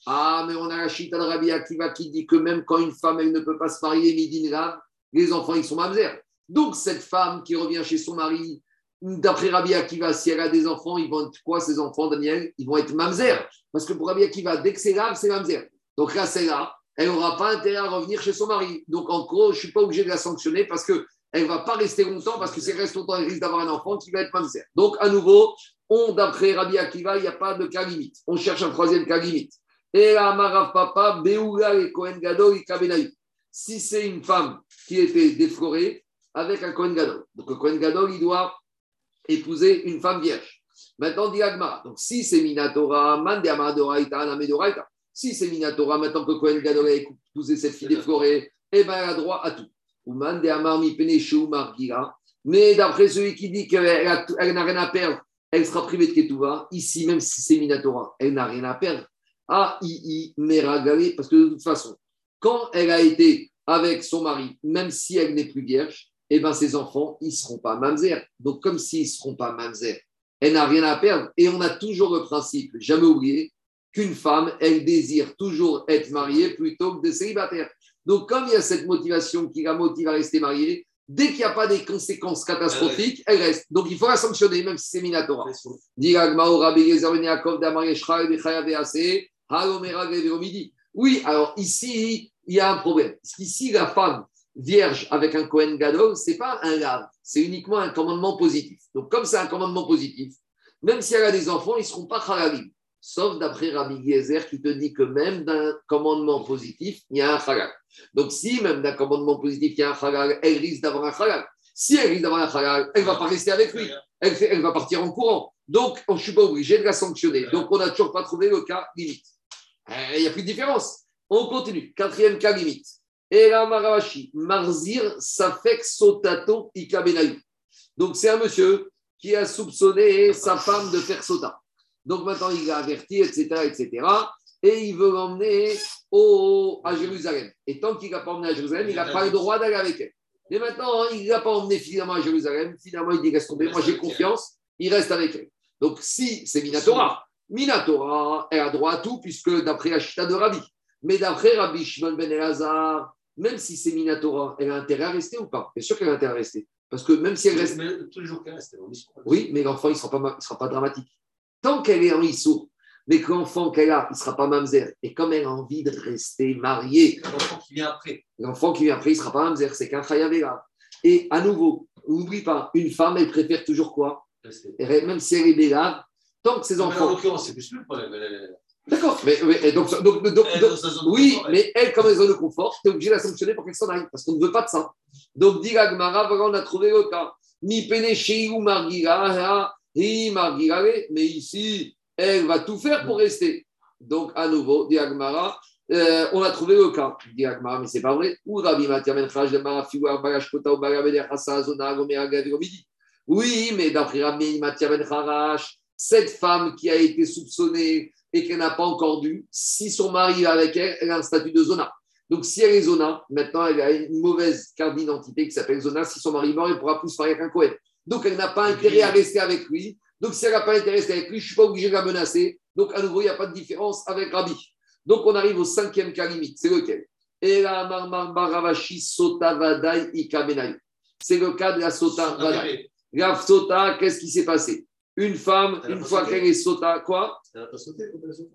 Ah, mais on a la chita de Rabbi Akiva qui dit que même quand une femme elle ne peut pas se marier, grave, les enfants ils sont mamzer. Donc cette femme qui revient chez son mari, d'après Rabbi Akiva, si elle a des enfants, ils vont être quoi ces enfants, Daniel? Ils vont être mamzer. Parce que pour Rabbi Akiva, dès que c'est grave, c'est mamzer. Donc là, c'est là, elle n'aura pas intérêt à revenir chez son mari. Donc en gros, je ne suis pas obligé de la sanctionner parce que elle ne va pas rester longtemps parce que si elle reste longtemps, elle risque d'avoir un enfant qui va être mamzer. Donc, à nouveau, on, d'après Rabbi Akiva, il n'y a pas de cas limite. On cherche un troisième cas limite. Et la Marav Papa, Beoula et Kohen Gadol et Kabenaï. Si c'est une femme qui était déflorée avec un Kohen Gadol, donc le Kohen Gadol, il doit épouser une femme vierge. Maintenant, dit Agmara. Donc, si c'est Minatora, Mande Amadoraita, Anamedoraita. Si c'est Minatora, maintenant que Kohen Gadol a épousé cette fille déflorée, eh ben, elle a droit à tout. Mais d'après celui qui dit qu'elle n'a rien à perdre, elle sera privée de Ketouva. Ici, même si c'est Minatora, elle n'a rien à perdre. Ah, i, i, parce que de toute façon, quand elle a été avec son mari, même si elle n'est plus vierge, eh ben ses enfants, ils ne seront pas mamzer. Donc, comme s'ils ne seront pas mamzer, elle n'a rien à perdre. Et on a toujours le principe, jamais oublié, qu'une femme, elle désire toujours être mariée plutôt que de célibataire. Donc, comme il y a cette motivation qui la motive à rester mariée, dès qu'il n'y a pas des conséquences catastrophiques, elle reste. Donc, il faut la sanctionner, même si c'est Minatora. Oui, alors ici, il y a un problème. Parce qu'ici, la femme vierge avec un Kohen Gadol, ce n'est pas un lave, c'est uniquement un commandement positif. Donc, comme c'est un commandement positif, même si elle a des enfants, ils ne seront pas halalim. Sauf d'après Rabbi Gezer qui te dit que même d'un commandement positif, il y a un halal. Donc, si même d'un commandement positif, il y a un halal, elle risque d'avoir un halal. Si elle risque d'avoir un halal, elle ne va pas rester avec lui. Elle, va partir en courant. Donc, je ne suis pas obligé de la sanctionner. Donc, on n'a toujours pas trouvé le cas limite. Euh, Il n'y a plus de différence. On continue. Quatrième cas limite. Et la Maravashi, Marzir Safek Sotato Ikabenayu. Donc, c'est un monsieur qui a soupçonné sa femme de faire sota. Donc, maintenant, il l'a averti, etc., etc. Et il veut l'emmener au, à Jérusalem. Et tant qu'il ne l'a pas emmené à Jérusalem, il n'a pas le droit d'aller avec elle. Mais maintenant, hein, il ne l'a pas emmené finalement à Jérusalem. Finalement, il dit Laisse tomber, moi j'ai confiance, il reste avec elle. Donc, si c'est Minatora, Minatora, elle a droit à tout, puisque d'après la chita de Rabbi. Mais d'après Rabbi Shimon ben Elazar, même si c'est Minatora, elle a intérêt à rester ou pas? Bien sûr qu'elle a intérêt à rester. Parce que même si elle reste. Mais tous les jours qu'elle reste. Oui, mais l'enfant, il ne pas sera pas dramatique. Tant qu'elle est en Issour, mais que l'enfant qu'elle a, il ne sera pas mamzer. Et comme elle a envie de rester mariée, L'enfant qui vient après. l'enfant qui vient après, il ne sera pas mamzer. C'est qu'un khayavera. Et à nouveau, n'oublie pas, une femme, elle préfère toujours quoi? Rester. Et Même si elle est bélave, tant que ses Mais En enfants. l'occurrence, c'est plus le problème. Elle- elle- D'accord, mais, mais- donc, donc, donc- elle donc- oui, confort, elle. mais elle, comme elle est zone de confort, tu es obligé de la sanctionner pour qu'elle s'en aille, parce qu'on ne veut pas de ça. Donc, dit on a trouvé le cas. Mi pene sheiu margira, mais ici, elle va tout faire pour rester. Donc, à nouveau, dit Agmara, euh, on a trouvé le cas. Dit Agmara, mais c'est pas vrai. Ou Rabbi. Oui, mais d'après Rabbi Matia ben cette femme qui a été soupçonnée et qu'elle n'a pas encore dû, si son mari est avec elle, elle a un statut de zona. Donc, si elle est zona, maintenant, elle a une mauvaise carte d'identité qui s'appelle zona. Si son mari mort, elle pourra plus se marier avec un Cohen. Donc, elle n'a pas intérêt à rester avec lui. Donc, si elle n'a pas intérêt à rester avec lui, je ne suis pas obligé de la menacer. Donc, à nouveau, il n'y a pas de différence avec Rabbi. Donc, on arrive au cinquième cas limite. C'est lequel? C'est le cas de la sota vadai. La sota, qu'est-ce qui s'est passé? Une femme, une fois qu'elle est sota, quoi? Elle a pas sauté,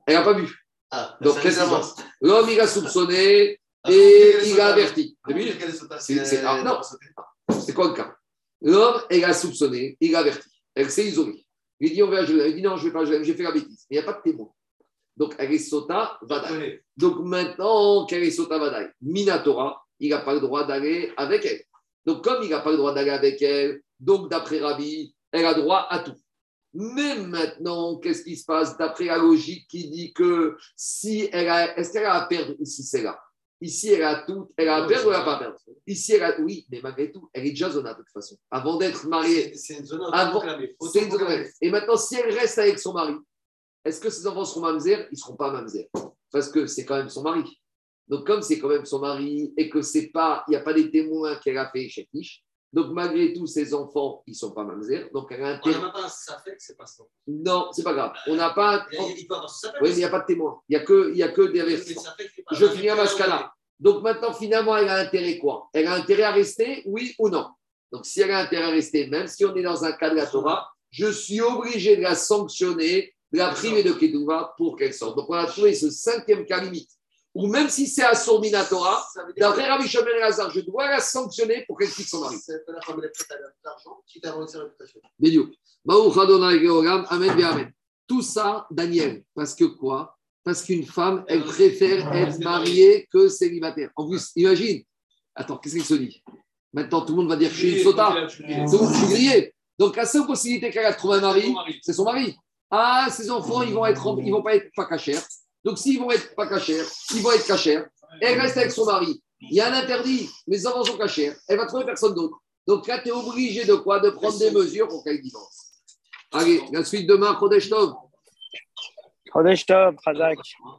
elle n'a pas bu. Ah, Donc, qu'est-ce qui se passe? L'homme, il a soupçonné Ah, et il a averti. Ah, ah. C'est quoi le cas? L'homme, elle a soupçonné, il a averti. Elle s'est isolée. Il dit, on va à Jérusalem. Il dit, non, je ne vais pas à Jérusalem, j'ai fait la bêtise. Mais il n'y a pas de témoin. Donc, elle est sota, vadaï. Donc, maintenant qu'elle est sota, vadaï, Minatora, il n'a pas le droit d'aller avec elle. Donc, comme il n'a pas le droit d'aller avec elle, donc, d'après Rabbi, elle a droit à tout. Mais maintenant, qu'est-ce qui se passe d'après la logique qui dit que si elle a, est-ce qu'elle a à perdre ici, c'est là? Ici, elle a tout, elle a à perdre ou elle n'a pas à perdre Ici, elle a, oui, mais malgré tout, elle est déjà zona de toute façon. Avant d'être mariée, C'est une zone Avant- c'est une Et maintenant, si elle reste avec son mari, est-ce que ses enfants seront mamzer? Ils ne seront pas mamzer. Parce que c'est quand même son mari. Donc, comme c'est quand même son mari et que c'est pas, il n'y a pas des témoins qu'elle a fait chez Tish, donc malgré tout, ses enfants, ils ne sont pas mamzer. Donc, elle a un On n'a témoin. pas un que c'est pas ça. Non, c'est pas grave. On n'a pas. Il y a- il peut avoir ça fait. Oui, mais il n'y a pas de témoin. Il n'y a que, il y a que des pas- Je finis à Maskala. Donc maintenant, finalement, elle a intérêt quoi? Elle a intérêt à rester, oui ou non? Donc si elle a intérêt à rester, même si on est dans un cas de la Torah, je suis obligé de la sanctionner, de la priver de Kedouva pour qu'elle sorte. Donc on a trouvé ce cinquième cas limite, où même si c'est veut dire d'après Rabbi Shimon Elazar, je dois la sanctionner pour qu'elle quitte son mari. la femme est prête à l'argent, quitte à sa réputation. Amen Amen. Tout ça, Daniel, parce que quoi? Parce qu'une femme, elle préfère être mariée que célibataire. En plus, imagine. Attends, qu'est-ce qu'il se dit? Maintenant, tout le monde va dire que je suis une sota. Je suis grillé. Donc, la seule possibilité qu'elle a de trouver un mari, c'est son mari. Ah, ses enfants, ils vont être, ils vont pas être pas cachers. Donc, s'ils vont être pas cachers, ils vont être cachers. Elle reste avec son mari. Il y a un interdit. Les enfants sont cachers. Elle va trouver personne d'autre. Donc là, tu es obligé de quoi? De prendre des mesures pour qu'elle divorce. Allez, la suite demain, Chodesh Tov. Chodesh Tov, Chazak.